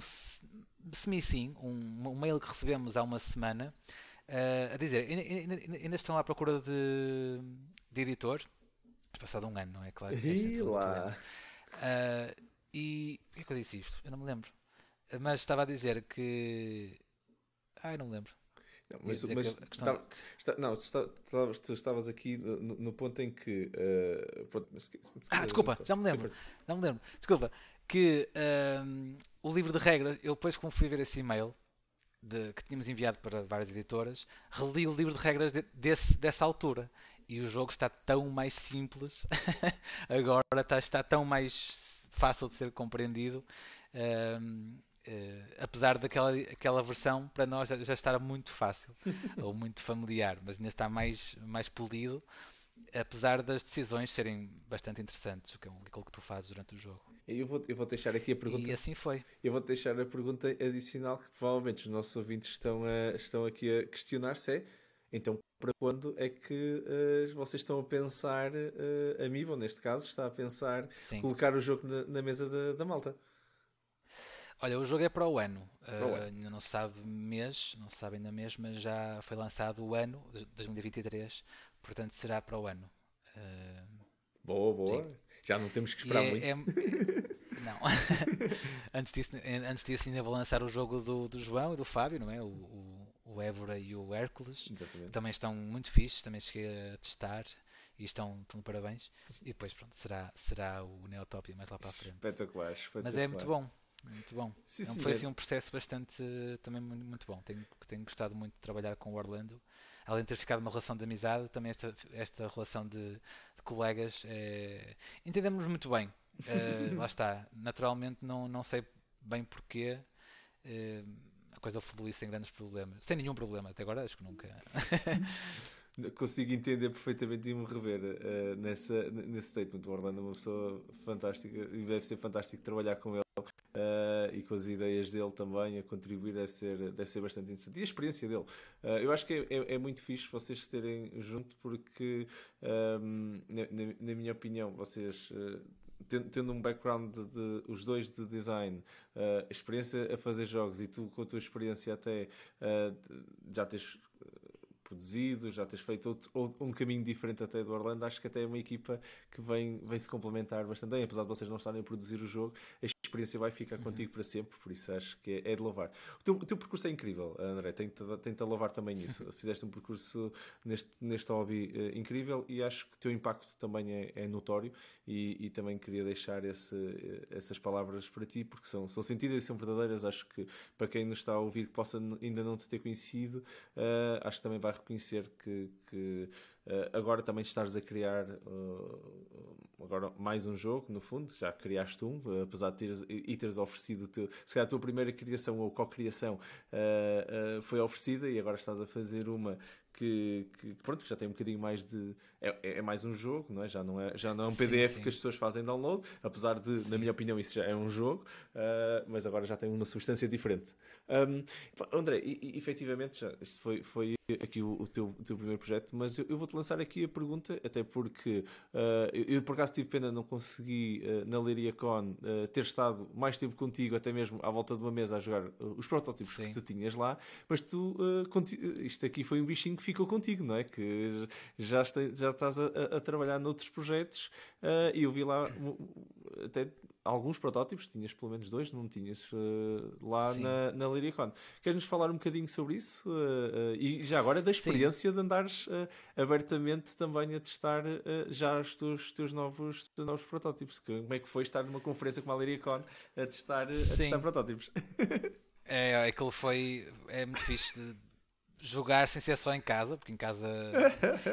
semi-sim, um, um, mail que recebemos há uma semana uh, a dizer: ainda, ainda, estão à procura de, de editor. Passado um ano, não é? Claro. E lá. Uh, e por que é que eu disse isto? Eu não me lembro. Mas estava a dizer que. Ah, eu não me lembro. Não, mas, mas questão... está, está, não, tu, tu, estavas aqui no, no, ponto em que. Uh, pronto, se, se ah, desculpa, já me lembro. Já me lembro. Desculpa. Que uh, o livro de regras, eu depois, como fui ver esse e-mail de, que tínhamos enviado para várias editoras, reli o livro de regras de, desse, dessa altura. E o jogo está tão mais simples, agora está, está tão mais fácil de ser compreendido. Uh, Uh, apesar daquela aquela versão para nós já, já estar muito fácil ou muito familiar, mas ainda está mais, mais polido, apesar das decisões serem bastante interessantes, o que é aquilo que tu fazes durante o jogo. Eu vou, eu vou deixar aqui a pergunta. E assim foi. Eu vou deixar a pergunta adicional que provavelmente os nossos ouvintes estão, a, estão aqui a questionar-se é então para quando é que uh, vocês estão a pensar, uh, a Mibo neste caso, está a pensar Sim. colocar o jogo na, na mesa da, da malta? Olha, o jogo é para o ano. Uh, Ainda não se sabe mês, não se sabe ainda mês, mas já foi lançado o ano, 2023, portanto será para o ano. Uh, boa, boa. Sim. Já não temos que esperar é, muito. É... não. antes, disso, antes disso ainda vou lançar o jogo do, do João e do Fábio, não é? O, o, o Évora e o Hércules. Exatamente. Também estão muito fixes, também cheguei a testar e estão, estão de parabéns. E depois, pronto, será, será o Neotopia mais lá para a frente. Espetacular, espetacular. Mas é muito bom. Muito bom. Sim, sim, foi é. assim, um processo bastante também muito bom. Tenho, tenho gostado muito de trabalhar com o Orlando. Além de ter ficado uma relação de amizade, também esta, esta relação de, de colegas é... entendemos muito bem. É, lá está. Naturalmente não, não sei bem porquê. É, a coisa flui sem grandes problemas. Sem nenhum problema, até agora acho que nunca. consigo entender perfeitamente e me rever uh, nessa, nesse statement. O Orlando é uma pessoa fantástica e deve ser fantástico trabalhar com ele uh, e com as ideias dele também a contribuir deve ser, deve ser bastante interessante. E a experiência dele. Uh, eu acho que é, é, é, muito fixe vocês estarem junto porque, um, na, na, minha opinião, vocês. Uh, tendo um background de, de, os dois de design, uh, experiência a fazer jogos e tu com a tua experiência até uh, já tens produzido, já tens feito outro, um caminho diferente até do Orlando, acho que até é uma equipa que vem, vem se complementar bastante bem, apesar de vocês não estarem a produzir o jogo, a experiência vai ficar uhum. contigo para sempre, por isso acho que é, é de louvar. O teu, o teu, percurso é incrível, André, tenho-te a louvar também isso. Fizeste um percurso neste, neste hobby uh, incrível e acho que o teu impacto também é, é notório e, e, também queria deixar esse, eh, essas palavras para ti, porque são, são sentidas e são verdadeiras. Acho que para quem nos está a ouvir que possa ainda não te ter conhecido, uh, acho que também vai reconhecer que, que uh, agora também estás a criar agora mais um jogo, no fundo, já criaste um, apesar de teres, e teres oferecido teu, se calhar a tua primeira criação ou co-criação foi oferecida e agora estás a fazer uma que, que, pronto, que já tem um bocadinho mais de. É, é, mais um jogo, não é? Já não é, já não é um PDF sim, sim. que as pessoas fazem download, apesar de, sim. na minha opinião, isso já é um jogo, uh, mas agora já tem uma substância diferente. Um, André, e, e, efetivamente, já, isto foi, foi aqui o, o, teu, o teu primeiro projeto, mas eu, eu vou-te lançar aqui a pergunta, até porque uh, eu, eu, por acaso tive pena não consegui uh, na Leiria Con ter estado mais tempo contigo, até mesmo à volta de uma mesa a jogar os protótipos que tu tinhas lá, mas tu, isto aqui foi um bichinho que ficou contigo, não é? Que já, está, já estás a, a, trabalhar noutros projetos uh, e eu vi lá até alguns protótipos, tinhas pelo menos dois, não tinhas uh, lá Sim. na, na Lyricon. Queres-nos falar um bocadinho sobre isso? Uh, e já agora da experiência Sim. de andares abertamente também a testar já os teus, teus novos, teus novos protótipos. Como é que foi estar numa conferência como a Lyricon a testar, a testar protótipos? é, aquilo foi é muito fixe de jogar sem ser só em casa, porque em casa.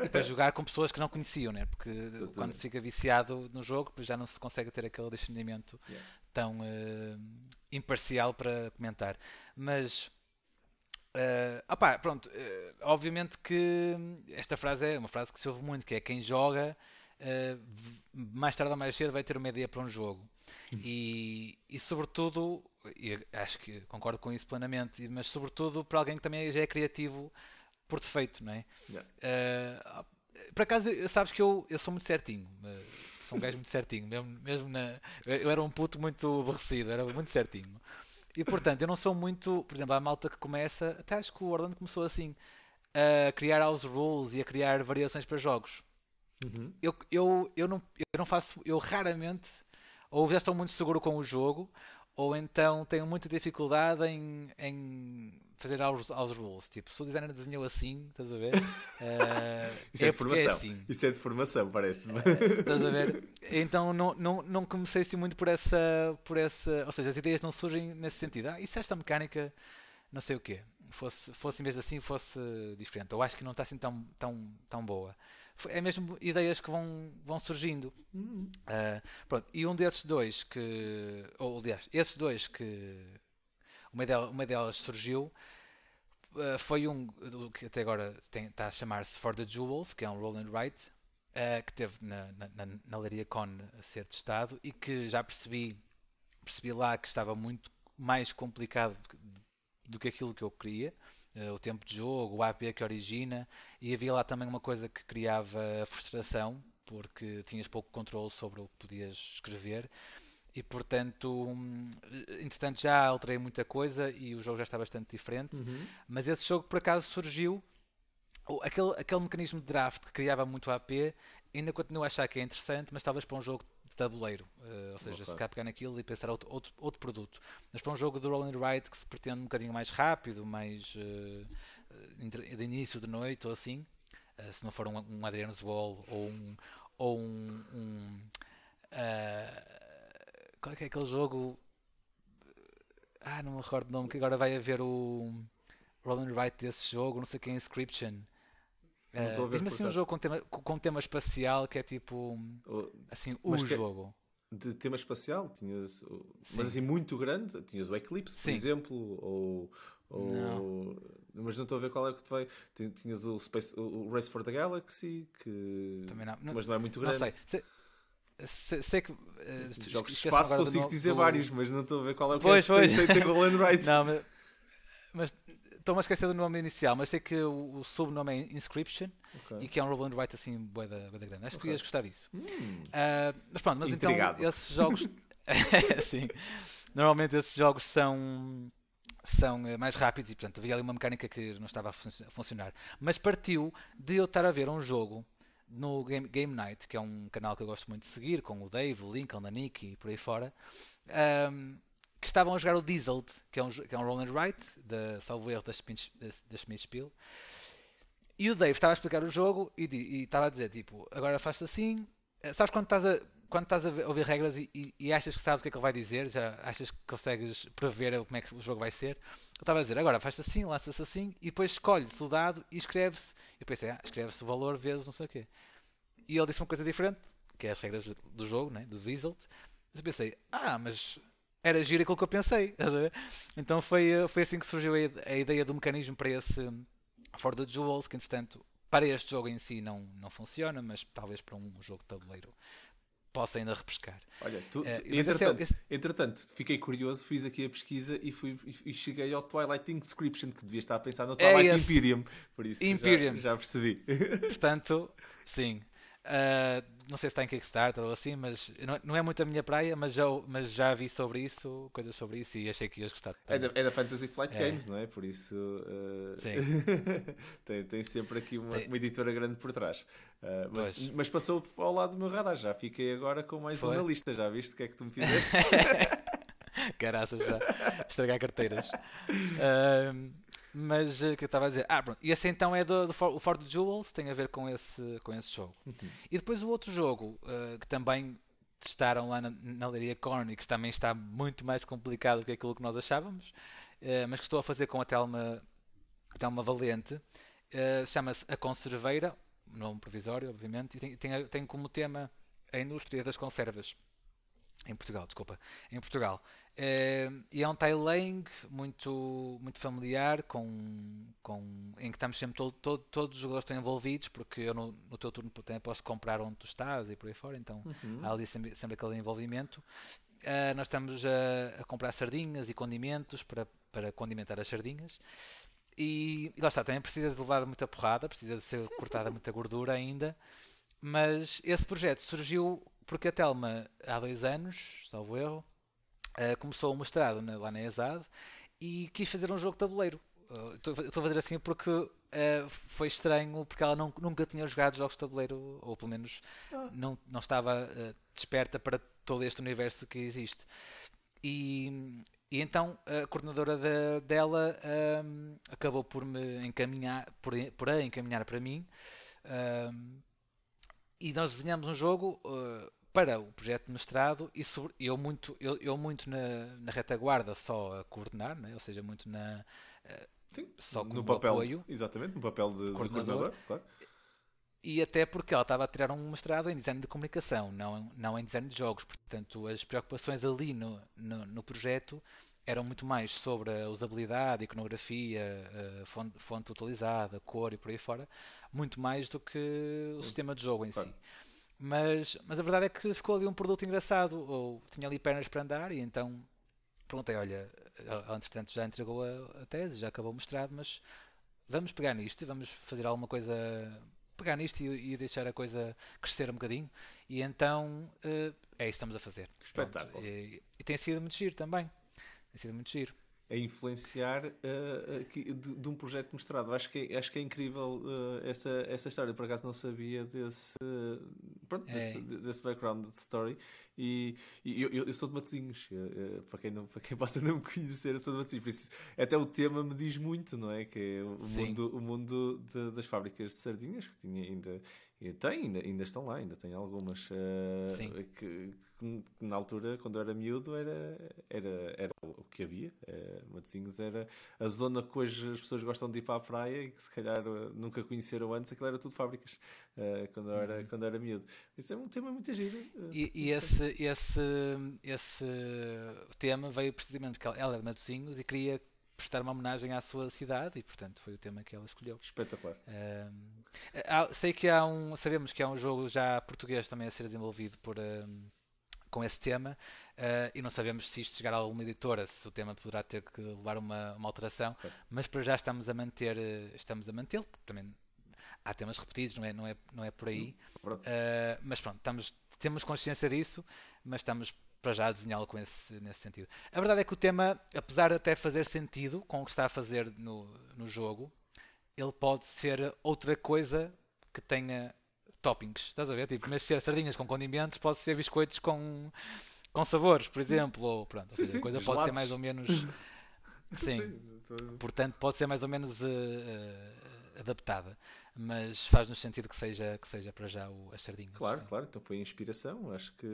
e para jogar com pessoas que não conheciam, né? Porque Exatamente. quando se fica viciado no jogo, já não se consegue ter aquele discernimento yeah. tão uh, imparcial para comentar. Mas. Uh, opá, pronto, uh, obviamente que esta frase é uma frase que se ouve muito, que é quem joga mais tarde ou mais cedo vai ter uma ideia para um jogo. Uhum. E, e sobretudo, acho que concordo com isso plenamente, mas sobretudo para alguém que também já é criativo por defeito, não é? Yeah. Uh, por acaso, sabes que eu, eu sou muito certinho, uh, sou um gajo muito certinho, mesmo, mesmo na, eu era um puto muito aborrecido, era muito certinho. E portanto, eu não sou muito, por exemplo, a malta que começa, até acho que o Orlando começou assim, a criar house rules e a criar variações para jogos. Uhum. Eu, eu, eu, não, eu não faço, eu raramente, ou já estou muito seguro com o jogo, ou então tenho muita dificuldade em, em fazer aos, aos rules. Tipo, se o designer desenhou assim, estás a ver? Uh, Isso é, é de formação. É assim. Isso é de formação, parece-me. Uh, estás a ver? Então não, não, não comecei assim muito por essa, por essa. Ou seja, as ideias não surgem nesse sentido. Ah, e se esta mecânica, não sei o quê, fosse, fosse em vez de assim, fosse diferente. Eu acho que não está assim tão, tão, tão boa é mesmo ideias que vão, vão surgindo. Uhum. Uh, pronto, e um desses dois que. Ou aliás, esses dois que. Uma delas, uma delas surgiu uh, foi um que até agora tem, está a chamar-se For the Jewels, que é um roll and write, uh, que teve na, na, na Laria Con a ser testado e que já percebi, percebi lá que estava muito mais complicado do que aquilo que eu queria. Eh, o tempo de jogo, o AP que origina, e havia lá também uma coisa que criava frustração, porque tinhas pouco controle sobre o que podias escrever. E portanto, hum, entretanto já alterei muita coisa e o jogo já está bastante diferente. Uhum. Mas esse jogo por acaso surgiu. Aquele, aquele mecanismo de draft que criava muito AP, ainda continuo a achar que é interessante, mas talvez para um jogo de tabuleiro. Uh, ou seja, se cá pegar naquilo e pensar outro, outro, outro produto. Mas para um jogo de roll and write que se pretende um bocadinho mais rápido, mais uh, de início de noite ou assim, uh, se não for um, um Adrian's Wall ou um. Ou um, um qual é que é aquele jogo? Ah, não me recordo o nome, que agora vai haver o roll and write desse jogo, não sei quem, Inscription. Uh, Diz-me assim um jogo com tema, com tema espacial que é tipo. Assim, o que, jogo. De tema espacial? Tinhas. Mas assim, muito grande? Tinhas o Eclipse, por Sim. exemplo? Ou. ou não. Mas não estou a ver qual é que tu vai. Tinhas o, Space, o Race for the Galaxy, que. Também não. Mas não é muito grande. Não sei. Sei, sei que. Uh, Jogos de espaço consigo dizer do... vários, mas não estou a ver qual é o que pois, é. Pois. Tem, tem Roll and Write. Não, mas, mas Estou-me a esquecer do nome inicial, mas sei que o, o subnome é Inscription okay. e que é um roll and write assim, boeda, boeda grande. Acho que okay. tu ias gostar disso. Hum. Uh, mas pronto, mas então Intrigado. então esses jogos. sim. Normalmente esses jogos são são eh, mais rápidos e portanto havia ali uma mecânica que não estava a fun funcionar. Mas partiu de eu estar a ver um jogo no Game, Game Night, que é um canal que eu gosto muito de seguir, com o Dave, o Lincoln, a Nick e por aí fora. Um, que estavam a jogar o Diesel, que é um, que é um write, da, salvo erro, da, da Spiel. E o Dave estava a explicar o jogo e, e estava a dizer, tipo, agora faz assim, eh, sabes quando estás a, quando estás a ouvir regras e, e, achas que sabes o que é que ele vai dizer, já achas que consegues prever como é que o jogo vai ser, eu estava a dizer, agora faz assim, lança-se assim, e depois escolhe-se o dado e escreve-se. Eu pensei, ah, escreve-se o valor vezes não sei o quê. E ele disse uma coisa diferente, que é as regras do jogo, né, do Diesel. Mas eu pensei, ah, mas era giro aquilo que eu pensei. Então foi, eh, foi assim que surgiu a ideia do mecanismo para esse hum, For the Jewels, que entretanto para este jogo em si não, não funciona, mas talvez para um jogo de tabuleiro possa ainda repescar. Olha, tu, uh, entretanto, esse... entretanto, fiquei curioso, fiz aqui a pesquisa e, fui, e cheguei ao Twilight Inscription, que devia estar a pensar no é Twilight é Imperium, por isso Imperium. Já, já percebi. Portanto, sim, Uh, não sei se está em Kickstarter ou assim, mas não, não, é muito a minha praia, mas já, mas já vi sobre isso, coisas sobre isso e achei que ias gostar. É da, é da Fantasy Flight é. Games, não é? Por isso uh, tem, tem sempre aqui uma, uma, editora grande por trás. Uh, mas, mas, passou ao lado do meu radar, já fiquei agora com mais Foi? uma lista, já viste o que é que tu me fizeste? Caraças, já estragar carteiras. Uh, mas o uh, que eu estava a dizer? Ah, pronto. E esse então é do, do For, o Ford Jewels, tem a ver com esse, com esse jogo. Uhum. E depois o outro jogo, uh, que também testaram lá na, na Leiria Corn e que também está muito mais complicado que aquilo que nós achávamos, uh, mas que estou a fazer com a Telma Telma Valente, uh, chama-se A Conserveira, nome provisório, obviamente, e tem, tem, tem como tema a indústria das conservas. Em Portugal, desculpa. Em Portugal. Uh, e é um tiling muito, muito familiar, com, com, em que estamos sempre todo, todo, todos os jogadores estão envolvidos, porque eu no, no teu turno também posso comprar onde tu estás e por aí fora, então uhum. há ali sempre, sempre aquele envolvimento. Uh, nós estamos a, a, comprar sardinhas e condimentos para, para condimentar as sardinhas. E, e lá está, também precisa de levar muita porrada, precisa de ser cortada muita gordura ainda. Mas esse projeto surgiu porque a Telma, há dois anos, salvo erro, uh, começou o mestrado na, lá na ESAD e quis fazer um jogo de tabuleiro. Uh, estou a fazer assim porque uh, foi estranho, porque ela não, nunca tinha jogado jogos de tabuleiro, ou pelo menos ah. não, não estava desperta para todo este universo que existe. E, e então a coordenadora de, dela um, acabou por me encaminhar, por, por a encaminhar para mim. Um, e nós desenhamos um jogo uh, para o projeto de mestrado e sobre, eu muito, eu, eu muito na, na, retaguarda só a coordenar, né? ou seja, muito na uh, Sim, só no papel, apoio, exatamente, no papel de, coordenador, de coordenador. E até porque ela estava a tirar um mestrado em design de comunicação, não, não em design de jogos. Portanto, as preocupações ali no, no, no projeto eram muito mais sobre a usabilidade, iconografia, fonte, fonte, utilizada, cor e por aí fora, muito mais do que o sistema de jogo em claro. si. Mas, mas a verdade é que ficou ali um produto engraçado, ou tinha ali pernas para andar, e então perguntei: olha, entretanto já entregou a, a tese, já acabou o mestrado, mas vamos pegar nisto e vamos fazer alguma coisa pegar nisto e, e, deixar a coisa crescer um bocadinho. E então uh, é isso que estamos a fazer. Que espetáculo. E, e, tem sido muito giro também. Tem sido muito giro a influenciar uh, de, de, um projeto mostrado. Acho que é, acho que é incrível uh, essa, essa história. Por acaso não sabia desse, uh, pronto, é. desse, desse, background de story. E, e eu, eu, sou de Matosinhos. para, quem não, para quem possa não me conhecer, eu sou de Matosinhos. Até o tema me diz muito, não é? Que é o mundo, o mundo de, das fábricas de sardinhas, que tinha ainda e tem, ainda, ainda estão lá, ainda tem algumas uh, que, que, na altura, quando eu era miúdo, era, era, era o que havia. Uh, Matosinhos era a zona que hoje as pessoas gostam de ir para a praia e que se calhar uh, nunca conheceram antes, aquilo era tudo fábricas uh, quando, eu era, uhum. quando eu era miúdo. Isso é um tema muito giro. e, e esse, esse, esse tema veio precisamente porque ela era de Matosinhos e queria prestar uma homenagem à sua cidade e portanto foi o tema que ela escolheu. Espetacular. há, sei que há um, sabemos que há um jogo já português também a ser desenvolvido por um, com esse tema uh, e não sabemos se isto chegar a alguma editora, se o tema poderá ter que levar uma, uma alteração, mas para já estamos a manter, estamos a mantê-lo, também há temas repetidos, não é, não é, não é por aí, uh, mas pronto, estamos, temos consciência disso, mas estamos para já desenhá-lo com esse, nesse sentido. A verdade é que o tema, apesar de até fazer sentido com o que está a fazer no, no jogo, ele pode ser outra coisa que tenha toppings. Estás a ver? Tipo, mas ser sardinhas com condimentos, pode ser biscoitos com, com sabores, por exemplo. Ou pronto, sim, seja, a coisa pode ser mais ou menos. sim. sim. Portanto, pode ser mais ou menos uh, uh, adaptada mas faz-nos sentido que seja, que seja para já o, as sardinhas. Claro, sim. claro, então foi inspiração, acho que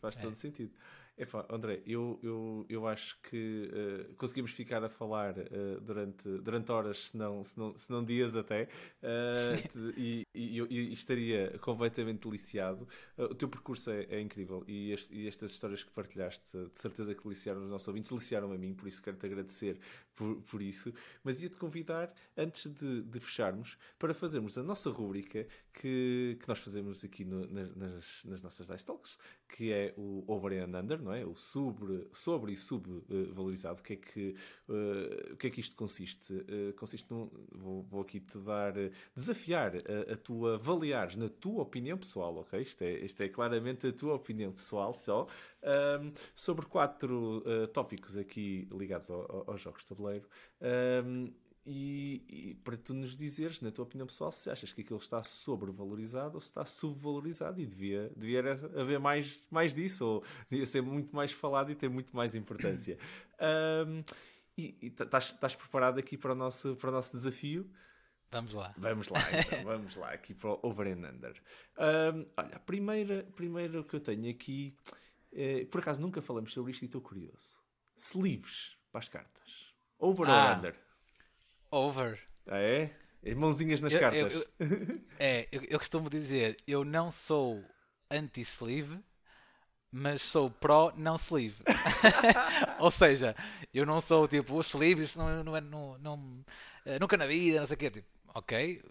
faz é. todo sentido. Epá, André, eu, eu, eu acho que uh, conseguimos ficar a falar uh, durante, durante horas, se não, se não, se não dias até, uh, e, e, e, estaria completamente deliciado. o teu percurso é, é incrível e, este, e, estas histórias que partilhaste, de certeza que deliciaram os nossos ouvintes, deliciaram a mim, por isso quero-te agradecer por, por isso. Mas ia-te convidar, antes de, de, fecharmos, para fazermos a nossa rúbrica que, que nós fazemos aqui no, nas, nas nossas Dice Talks, que é o Over and Under, não é? O sobre, sobre e subvalorizado. O que é que, uh, o que é que isto consiste? Uh, consiste num, vou, vou, aqui te dar, uh, desafiar a, a, tua avaliares na tua opinião pessoal, ok? Isto é, isto é claramente a tua opinião pessoal só, um, sobre quatro tópicos aqui ligados ao, ao, aos jogos de tabuleiro. Um, e, e, para tu nos dizeres, na tua opinião pessoal, se achas que aquilo está sobrevalorizado ou se está subvalorizado e devia, devia haver mais, mais disso, ou devia ser muito mais falado e ter muito mais importância. Um, e estás preparado aqui para o nosso, para o nosso desafio? Vamos lá. Vamos lá, então, vamos lá, aqui para o Over and Under. Um, olha, a primeira, primeira que eu tenho aqui, é, por acaso nunca falamos sobre isto e estou curioso. Sleeves para as cartas. Over ah. ou under? Over. Ah, é? é mãozinhas nas Eu- cartas. eu- É, eu, eu costumo dizer, eu não sou anti-sleeve, mas sou pró não sleeve. Ou seja, eu não sou tipo, o sleeve, isso não, não é, não, não- eh, nunca na vida, não sei o quê. Tipo, ok,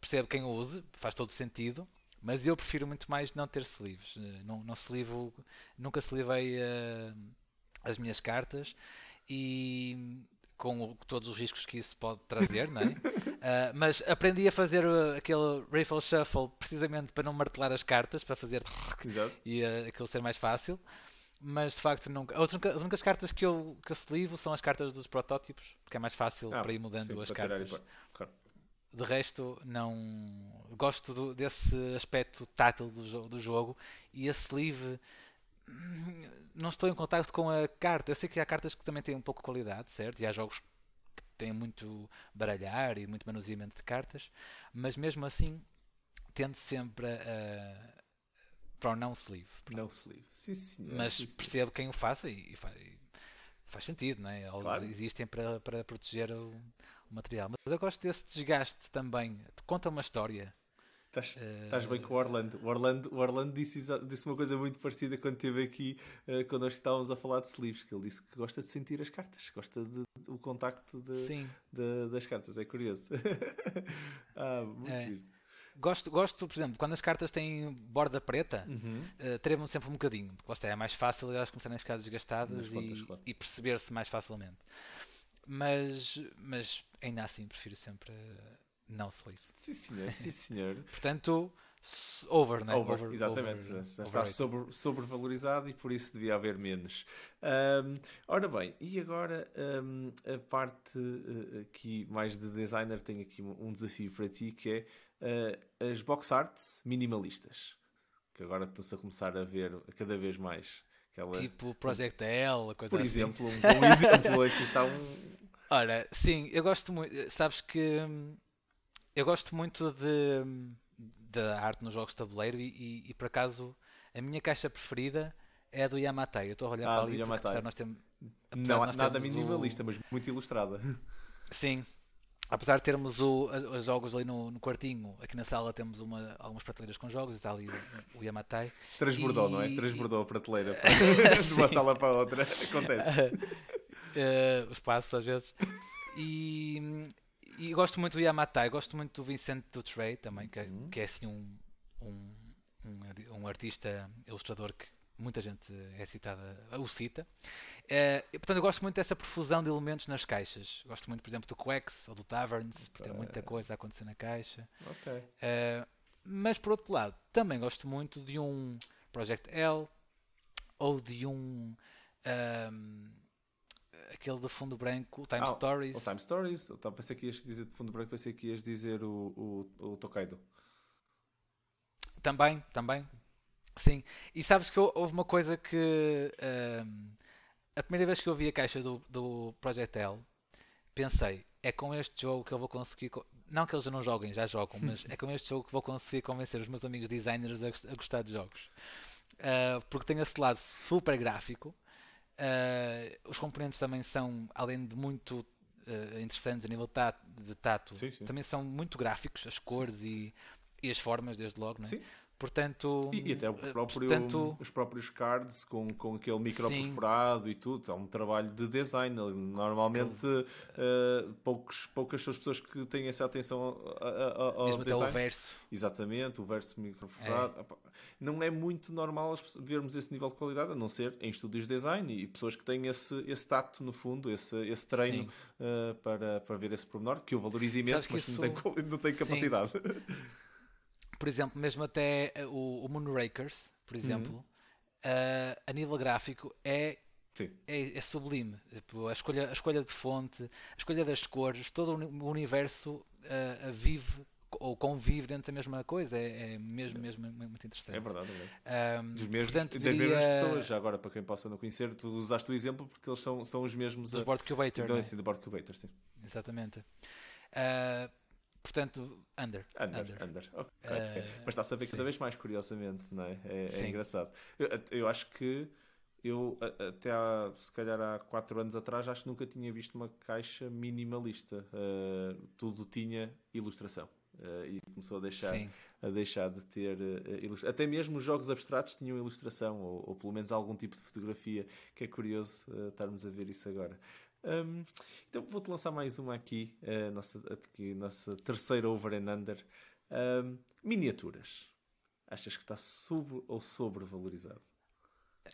percebo quem o use, faz todo sentido, mas eu prefiro muito mais não ter sleeves. Eh, Não, não sleevo, nunca slivei eh, as minhas cartas e com o- todos os riscos que isso pode trazer, não é? Ah, mas aprendi a fazer uh, aquele Raffle Shuffle precisamente para não martelar as cartas, para fazer Exato. e uh, aquilo ser mais fácil. Mas de facto nunca. As únicas, as únicas cartas que eu, que eu são as cartas dos protótipos, porque é mais fácil Ah, para ir mudando sim, as cartas. Claro. De resto, não. Gosto do- desse aspecto tátil do, do jogo e a sleeve. Não estou em contacto com a carta. Eu sei que há cartas que também têm um pouco de qualidade, certo? E há jogos que têm muito baralhar e muito manuseamento de cartas, mas mesmo assim tendo sempre a, para o não sleeve. Não sleeve. Sim, senhor. Mas sim, percebo quem o faça e, e fa- e faz sentido, não é? Eles Claro. existem para, para proteger o, o material. Mas eu gosto desse desgaste também. Conta uma história. Estás, estás bem com o Orlando. O Orlando, o Orlando disse, disse uma coisa muito parecida quando esteve aqui, uh, quando nós estávamos a falar de sleeves, que ele disse que gosta de sentir as cartas, gosta de, o contacto de, de- das cartas. É curioso. ah, muito É. giro. Gosto, gosto, por exemplo, quando as cartas têm borda preta, Uhum. uh, tremo sempre um bocadinho. Porque lá está, é mais fácil elas começarem a ficar desgastadas contas, e, claro. e perceber-se mais facilmente. Mas, mas ainda assim prefiro sempre não sleeve. Sim, senhor. Sim, senhor. Portanto, over, né? Over, exatamente. over- está sobre, sobrevalorizado e por isso devia haver menos. Ahm, ora bem, e agora ahm, a parte eh, aqui mais de designer tem aqui um um desafio para ti que é eh, as box arts minimalistas. Que agora estão-se a começar a ver cada vez mais. Aquela, Tipo Project L, coisa por assim. exemplo, um bom exemplo aqui está um. Ora, sim, eu gosto muito. Sabes que hum, eu gosto muito de, da arte nos jogos de tabuleiro e, e- e, por acaso a minha caixa preferida é a do Yamatai. Eu estou a olhar Ah, para ali Yamatai. apesar de nós termos, apesar Não, nós nada termos o- minimalista, mas muito ilustrada. Sim. Apesar de termos o- os jogos ali no, no quartinho, aqui na sala temos uma, algumas prateleiras com jogos e está ali o, o Yamatai. Transbordou, não é? E- Transbordou a prateleira de uma sala para a outra. Acontece. Eh, os passos às vezes. E, e gosto muito do Yamatai, gosto muito do Vincent Dutray também, que, é- Uhum. que é assim um, um, um, um artista ilustrador que muita gente é citada, o cita. Eh, portanto, eu gosto muito dessa profusão de elementos nas caixas. Gosto muito, por exemplo, do Quex ou do Taverns, por ter muita coisa a acontecer na caixa. Ok. Uh, mas por outro lado, também gosto muito de um Project L ou de um um, aquele de fundo branco, o Time Ah, Stories. O Time Stories, eu tava- pensei que ias dizer de fundo branco, pensei que ias dizer o, o, o Tokaido. Também, também. Sim. E sabes que hou- houve uma coisa que um, a primeira vez que eu vi a caixa do, do Project L, pensei, é com este jogo que eu vou conseguir. co- Não que eles já não joguem, já jogam, mas é com este jogo que vou conseguir convencer os meus amigos designers a, a gostar de jogos. Uh, porque tem esse lado super gráfico. Uh, os componentes também são, além de muito uh, interessantes a nível ta- de tato, Sim, sim. também são muito gráficos, as cores e, e as formas, desde logo. Não é? Sim. Portanto, E, e até uh, próprio, portanto, os próprios cards com, com aquele micro Sim. perforado e tudo, é um trabalho de design. Normalmente eh, poucos, poucas são as pessoas que têm essa atenção a- a- a- ao até o design. verso. Exatamente, o verso micro perforado. Epá, Não é muito normal vermos esse nível de qualidade, a não ser em estúdios de design e pessoas que têm esse, esse tato no fundo, esse, esse treino eh, para, para ver esse pormenor, que eu valorizo imenso, mas não isso- tenho, quali- não tenho capacidade. Por exemplo, mesmo até uh, o, o Moonrakers, por exemplo, uh, a nível gráfico é Sim. é, é sublime. Tipo, A escolha, a escolha de fonte, a escolha das cores, todo o uni- o universo ah, vive ou convive dentro da mesma coisa. É, é mesmo, mesmo muito interessante. É verdade, é verdade. Ahm, Dos mesmos, portanto, diria mesmas pessoas, já agora para quem possa não conhecer, tu usaste o exemplo porque eles são, são os mesmos dos a- board cubator, então, né? assim, do Board Cubator, sim. exatamente. Ah, portanto, under. Under, under. under. Ok, Eh, ok. Mas está-se a ver cada vez mais, curiosamente, não é? É, é engraçado. Eu, eu acho que eu até há, se calhar há 4 anos atrás, acho que nunca tinha visto uma caixa minimalista. Uh, tudo tinha ilustração. Uh, e começou a deixar, a deixar de ter uh, ilustração. Até mesmo os jogos abstratos tinham ilustração, ou, ou, pelo menos algum tipo de fotografia, que é curioso uh, estarmos a ver isso agora. Um, então vou-te lançar mais uma aqui, a nossa, aqui, nossa terceira over and under. Um, miniaturas. Achas que está sub ou sobrevalorizado?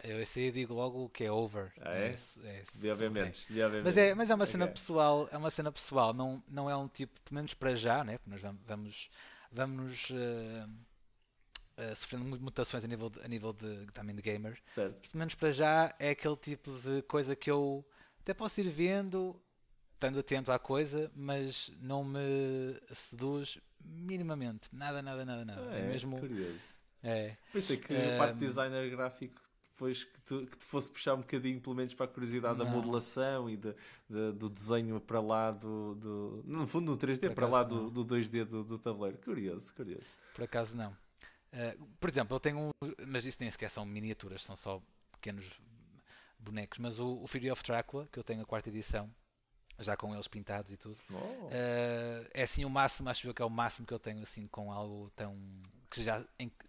Eu aí digo logo que é over. Ah, é? é, é obviamente. Mas, é, mas é uma cena okay. pessoal, é uma cena pessoal, não, não é um tipo, pelo menos para já, né? Porque nós vamos, vamos, vamos uh, uh, sofrendo mutações a nível de, a nível de, também de gamer. Certo. Pelo menos para já é aquele tipo de coisa que eu até posso ir vendo, estando atento à coisa, mas não me seduz minimamente. Nada, nada, nada, nada. É, mesmo. Curioso. É. Pensei que a parte de designer gráfico depois que, tu, que te fosse puxar um bocadinho, pelo menos para a curiosidade não. da modelação e de, de, do desenho para lá do, do. No fundo, no 3D, para lá do, do 2D do, do, tabuleiro. Curioso, curioso. Por acaso não. Uh, por exemplo, eu tenho um. Mas isso nem sequer são miniaturas, são só pequenos bonecos. Mas o, o Fury of Dracula, que eu tenho a quarta edição, já com eles pintados e tudo. Oh. Uh, é assim o máximo, acho eu que é o máximo que eu tenho assim com algo tão que já,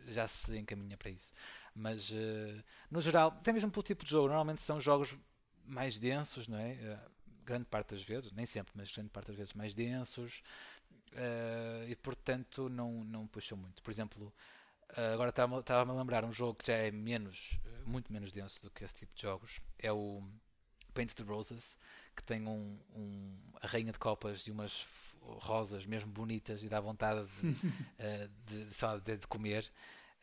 já se encaminha para isso. Mas uh, no geral, até mesmo pelo tipo de jogo, normalmente são jogos mais densos, não é? Uh, grande parte das vezes, nem sempre, mas grande parte das vezes mais densos e portanto não, não puxam muito. Por exemplo, agora estava-me a lembrar um jogo que já é menos, muito menos denso do que esse tipo de jogos, é o Painted Roses que tem um, um, a rainha de copas e umas rosas mesmo bonitas e dá vontade de, uh, de, só de, de comer.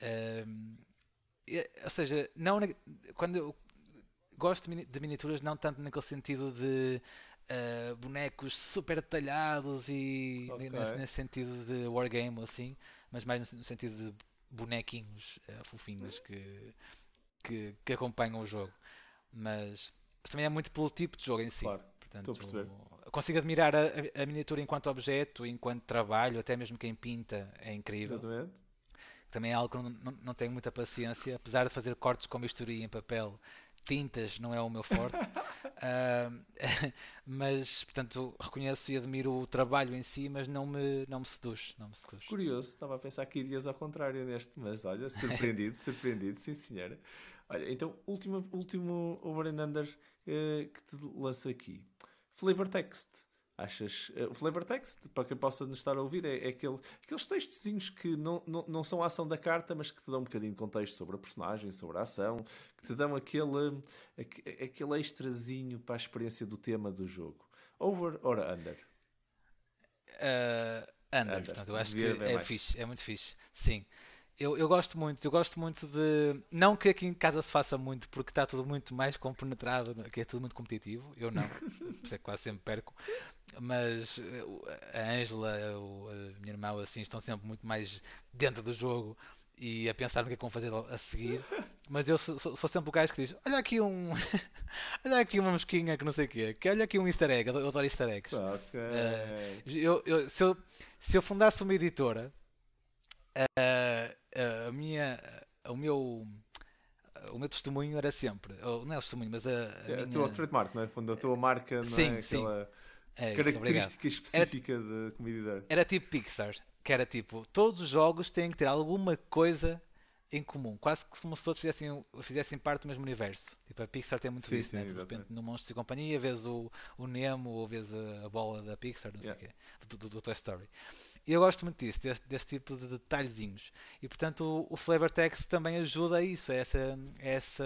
Uh, ou seja, não quando eu gosto de miniaturas, não tanto naquele sentido de uh, bonecos super detalhados e okay. nesse, nesse, sentido de wargame ou assim, mas mais no, no sentido de bonequinhos uh, fofinhos que, que, que acompanham o jogo. Mas mas também é muito pelo tipo de jogo em si. Claro, Portanto. Consigo admirar a, a, miniatura enquanto objeto, enquanto trabalho, até mesmo quem pinta é incrível. Exatamente. Também é algo que não, não, não tenho muita paciência, apesar de fazer cortes com bisturi em papel. Tintas não é o meu forte, uh, mas portanto reconheço e admiro o trabalho em si, mas não me, não me seduz, não me seduz. Curioso, estava a pensar que irias ao contrário neste, mas olha, surpreendido, surpreendido, sim senhora. Olha, então, último, último over and under uh, que te lanço aqui. Flavor text. Achas? Uh, o flavor text, para quem possa nos estar a ouvir, é, é aquele, aqueles textozinhos que não, não, não são a ação da carta, mas que te dão um bocadinho de contexto sobre a personagem, sobre a ação, que te dão aquele, aquele extrazinho para a experiência do tema do jogo. Over or under? Uh, under, under. Portanto, eu acho Devia que é fixe, é muito fixe. Sim. Eu, eu gosto muito, eu gosto muito de. Não que aqui em casa se faça muito, porque está tudo muito mais compenetrado, que é tudo muito competitivo. Eu não, por isso é que quase sempre perco. Mas eh, a Angela, a minha irmã, assim, estão sempre muito mais dentro do jogo e a pensar no que é que vão fazer a seguir. Mas eu sou, sou, sempre o gajo que diz: Olha aqui um. olha aqui uma mosquinha que não sei o quê. Que olha aqui um easter egg. Eu adoro easter eggs. Okay. Uh, eu, eu, se, eu, se eu fundasse uma editora. A minha, o meu o meu testemunho era sempre, não é o testemunho, mas a, a, é, minha... a tua trademark, não é? Fundo, a tua marca, não sim, é? Sim. Aquela é, característica específica era, de comedidor. Era tipo Pixar, que era tipo, todos os jogos têm que ter alguma coisa em comum, quase como se todos fizessem, fizessem parte do mesmo universo. Tipo, a Pixar tem muito sim, isso, sim, né? De repente, no Monstros e Companhia, vês o, o Nemo, ou vês a, bola da Pixar, não sei o quê, do, do, do Toy Story. E eu gosto muito disso, desse, desse tipo de detalhezinhos. E portanto o, o, flavor text também ajuda a isso, a essa, essa,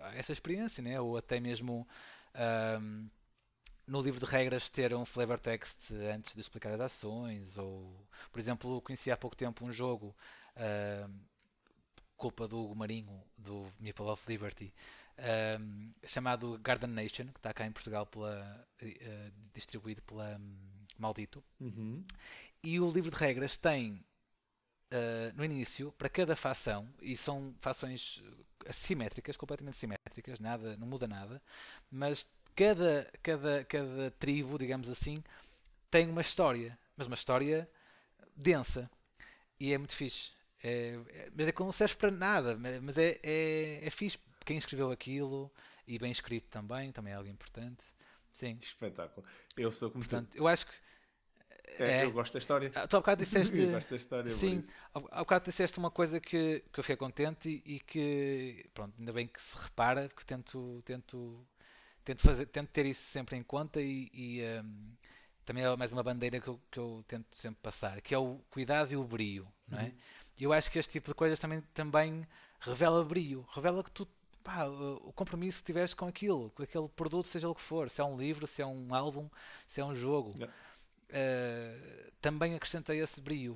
a essa experiência, né? ou até mesmo um, no livro de regras ter um flavor text antes de explicar as ações. Ou, por exemplo, conheci há pouco tempo um jogo, um, culpa do Hugo Marinho, do Meeple of Liberty, um, chamado Garden Nation, que está cá em Portugal pela, uh, distribuído pela um, Maldito. Uhum. E o livro de regras tem uh, no início, para cada facção, e são fações simétricas, completamente simétricas, nada, não muda nada, mas cada, cada, cada tribo, digamos assim, tem uma história, mas uma história densa. E é muito fixe. É, é, mas é que não serve para nada, mas é, é, é fixe quem escreveu aquilo e bem escrito também, também é algo importante. Sim. Espetáculo. Eu sou como Portanto, tu. eu acho que. É, é, eu gosto da história. Ah, tu há bocado disseste. eu gosto da história. Sim, há bocado disseste uma coisa que, que eu fiquei contente e, e, que, pronto, ainda bem que se repara, que tento, tento, tento, fazer, tento ter isso sempre em conta e, e um, também é mais uma bandeira que eu, que eu tento sempre passar, que é o cuidado e o brio, não é? Uhum. E eu acho que este tipo de coisas também, também revela brio, revela que tu pá, o compromisso que tiveste com aquilo, com aquele produto, seja o que for, se é um livro, se é um álbum, se é um jogo, yeah. Uh, também acrescentei esse brio.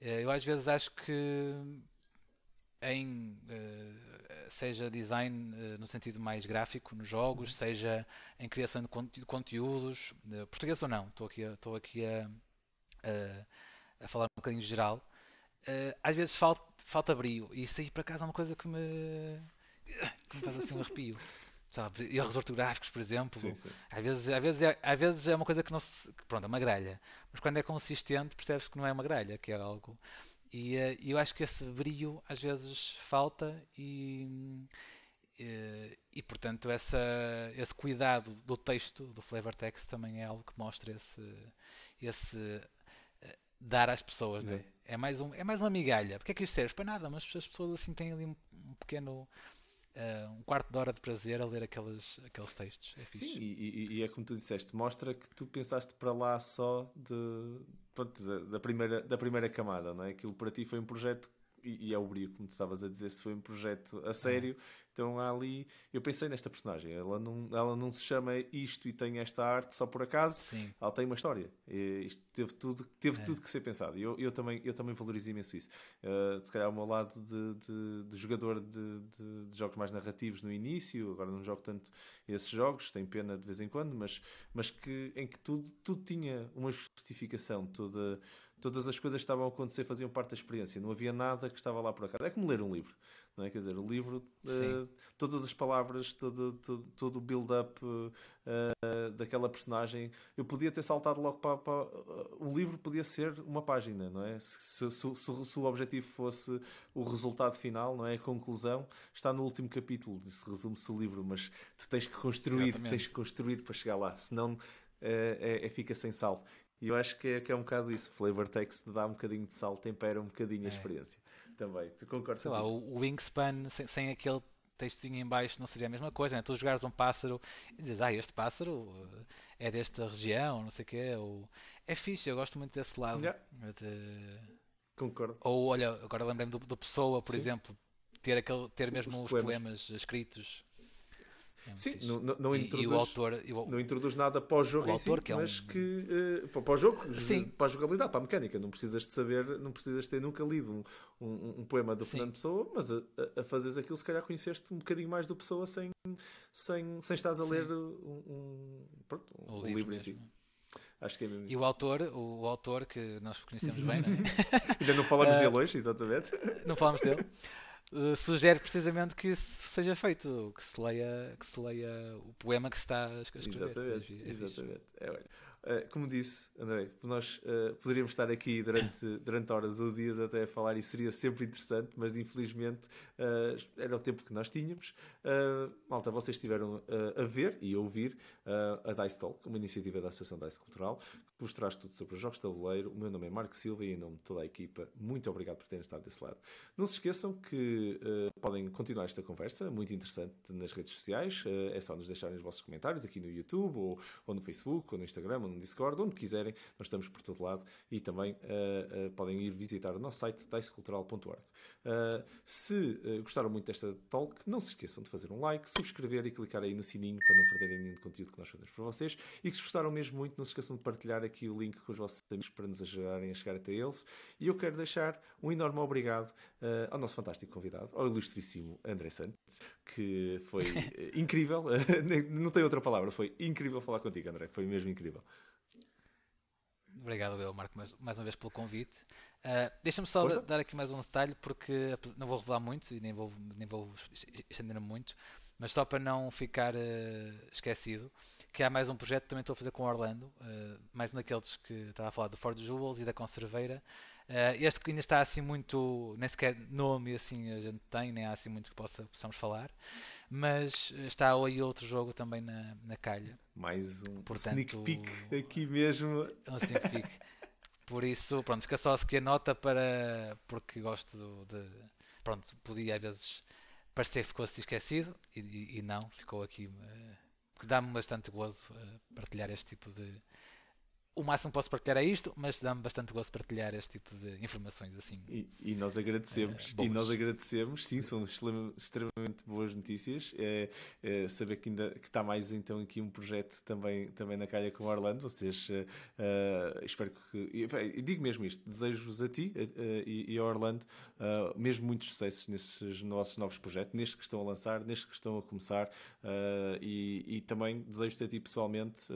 Uh, eu às vezes acho que em uh, seja design no sentido mais gráfico nos jogos, uhum. seja em criação de conteúdos, português ou não, estou aqui, estou aqui a, a, a, falar um bocadinho geral. às vezes falta, falta brio e isso aí para casa é uma coisa que me que me faz assim um arrepio. Sabe? Erros ortográficos, por exemplo. Sim, sim. Às, vezes, às, vezes é, às vezes é uma coisa que não se. Pronto, é uma grelha. Mas quando é consistente, percebes que não é uma grelha, que é algo. E uh, eu acho que esse brilho às vezes falta e. E, e, portanto essa, esse cuidado do texto do flavor text também é algo que mostra esse, esse uh, dar às pessoas né? é mais um é mais uma migalha porque é que isto serve para nada mas as pessoas assim têm ali um, um pequeno uh, um quarto de hora de prazer a ler aqueles, aqueles textos. É Sim, e, e, é como tu disseste, mostra que tu pensaste para lá só de, pronto, da, da, primeira, da primeira camada, não é? Aquilo para ti foi um projeto e, é o brilho, como tu estavas a dizer, se foi um projeto a sério, então há ali. Eu pensei nesta personagem, ela não, ela não se chama isto e tem esta arte só por acaso, Sim. ela tem uma história. E isto teve tudo, teve é. tudo que ser pensado. E eu, eu, também, eu também valorizo imenso isso. Uh, se calhar, ao meu lado de, de, de jogador de, de, de, jogos mais narrativos no início, agora não jogo tanto esses jogos, tenho pena de vez em quando, mas, mas que, em que tudo, tudo tinha uma justificação, toda todas as coisas que estavam a acontecer faziam parte da experiência, não havia nada que estava lá por acaso. É como ler um livro, não é? Quer dizer, o livro, uh, todas as palavras, todo, todo, todo o build-up uh, daquela personagem, eu podia ter saltado logo para. para uh, o livro podia ser uma página, não é? Se, se, se, se, o objetivo fosse o resultado final, não é? A conclusão, está no último capítulo, se resume-se o livro, mas tu tens que construir, Exatamente. tens que construir para chegar lá, senão. É, é, fica sem sal. E eu acho que é, que é um bocado isso. Flavor text dá um bocadinho de sal, tempera um bocadinho a é. experiência. Também, tu concordas Sei lá, o Wingspan sem, sem aquele textinho em baixo não seria a mesma coisa, né? Tu jogares um pássaro e dizes, ah, este pássaro eh, é desta região, não sei o quê. Ou... É fixe, eu gosto muito desse lado. Yeah. De... Concordo. Ou, olha, agora lembrei-me do, do Pessoa, por Sim. exemplo, ter, aquele, ter mesmo os, os poemas. poemas escritos Sim, não, não, não, introduz, e o autor, e o, não introduz nada para o jogo o em si, que é mas um... que uh, para o jogo, Sim. para a jogabilidade, para a mecânica. Não precisas de saber, não precisas ter nunca lido um, um, um poema do Sim. Fernando Pessoa, mas a, a, fazeres aquilo, se calhar conheceste um bocadinho mais do Pessoa sem, sem, sem estás a Sim. ler um, um, pronto, um, livro, livro em si. Acho que é mesmo E o autor, o, o autor que nós conhecemos bem, não é? Ainda não falamos uh, dele hoje, exatamente. Não falamos dele. Uh, sugere precisamente que isso seja feito, que se leia, que se leia o poema que se está a escrever. Exatamente, é exatamente. É, olha, eh, como disse, André, nós uh, poderíamos estar aqui durante, durante horas ou dias até a falar e seria sempre interessante, mas infelizmente uh, era o tempo que nós tínhamos. malta, vocês estiveram a ver e a ouvir a Dice Talk, uma iniciativa da Associação Dice Cultural, que vos traz tudo sobre os jogos de tabuleiro. O meu nome é Marco Silva e em nome de toda a equipa, muito obrigado por terem estado desse lado. Não se esqueçam que podem continuar esta conversa, muito interessante, nas redes sociais. é só nos deixarem os vossos comentários aqui no YouTube ou, ou no Facebook ou no Instagram ou no Discord, onde quiserem, nós estamos por todo lado e também uh, uh, podem ir visitar o nosso site dicecultural.org. Uh, se gostaram muito desta talk, não se esqueçam de fazer um like, subscrever e clicar aí no sininho para não perderem nenhum conteúdo que nós fazemos para vocês. E se gostaram mesmo muito, não se esqueçam de partilhar aqui o link com os vossos amigos para nos ajudarem a chegar até eles. E eu quero deixar um enorme obrigado ao nosso fantástico convidado, ao ilustríssimo André Santos, que foi incrível, não tenho outra palavra, foi incrível falar contigo, André, foi mesmo incrível. Obrigado, eu, Marco, mais, mais uma vez pelo convite. Uh, Deixa-me só Força? dar aqui mais um detalhe, porque não vou revelar muito e nem vou, nem vou estender muito, mas só para não ficar uh, esquecido, que há mais um projeto que também estou a fazer com o Orlando, uh, mais um daqueles que estava a falar do Ford Jewels e da Conserveira. este que ainda está assim muito, nem sequer nome assim a gente tem, nem há assim muito que possa, possamos falar, Mas está aí outro jogo também na, na calha. Mais um Portanto, sneak peek aqui mesmo. Um sneak peek. Por isso, pronto, fica só a seguir nota para. porque gosto de. Pronto, podia às vezes parecer que ficou-se esquecido e, e, e, não, ficou aqui. Uh, dá-me bastante gozo uh, partilhar este tipo de, o máximo que posso partilhar é isto, mas dá-me bastante gosto partilhar este tipo de informações assim. E, e nós agradecemos, uh, e nós agradecemos, sim, são extremamente boas notícias. É, é saber que ainda que está mais então aqui um projeto também, também na calha com o Orlando. Vocês uh, espero que. E, digo mesmo isto, desejo-vos a ti e, e a Orlando mesmo muitos sucessos nesses nossos novos projetos, nestes que estão a lançar, nestes que estão a começar, e, e, também desejo-te a ti pessoalmente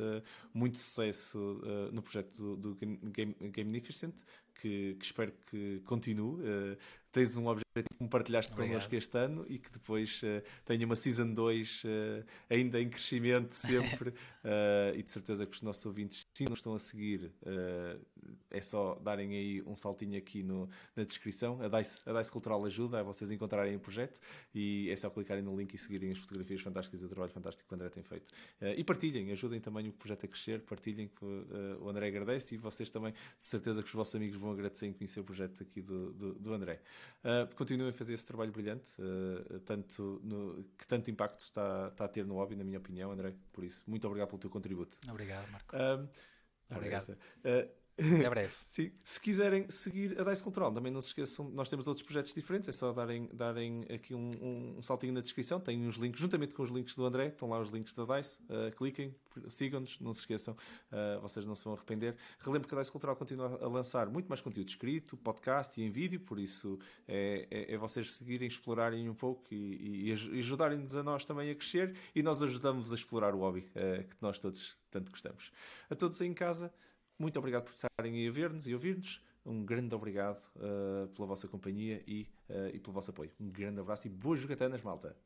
muito sucesso no projeto do, do Game, Gamificent, que, que, espero que continue. Uh, tens um objetivo que me partilhaste connosco este ano e que depois uh, tenha uma Season 2 uh, eh, ainda em crescimento sempre. uh, e de certeza que os nossos ouvintes, se não estão a seguir, é só darem aí um saltinho aqui no, na descrição. A Dice, a Dice Cultural ajuda a vocês encontrarem o projeto e é só clicarem no link e seguirem as fotografias fantásticas e o trabalho fantástico que o André tem feito. e partilhem, ajudem também o projeto a crescer, partilhem que o André agradece e vocês também, de certeza que os vossos amigos vão agradecer em conhecer o projeto aqui do, do, do André. Continuem a fazer esse trabalho brilhante, uh, tanto no, que tanto impacto está, está a ter no hobby, na minha opinião, André. Por isso, muito obrigado pelo teu contributo. Obrigado, Marco. Uh, obrigado. Até breve. Sim. Se quiserem seguir a Dice Control, também não se esqueçam, nós temos outros projetos diferentes, é só darem, darem aqui um, um, um saltinho na descrição, tem uns links, juntamente com os links do André, estão lá os links da Dice, uh, cliquem, sigam-nos, não se esqueçam, uh, vocês não se vão arrepender. Relembro que a Dice Cultural continua a lançar muito mais conteúdo escrito, podcast e em vídeo, por isso é, é, é vocês seguirem, explorarem um pouco e, e, e ajudarem-nos a nós também a crescer e nós ajudamos a explorar o hobby uh, que nós todos tanto gostamos. A todos aí em casa, muito obrigado por estarem a ver-nos e ouvir-nos. Um grande obrigado uh, pela vossa companhia e, uh, e pelo vosso apoio. Um grande abraço e boas jogatanas, malta!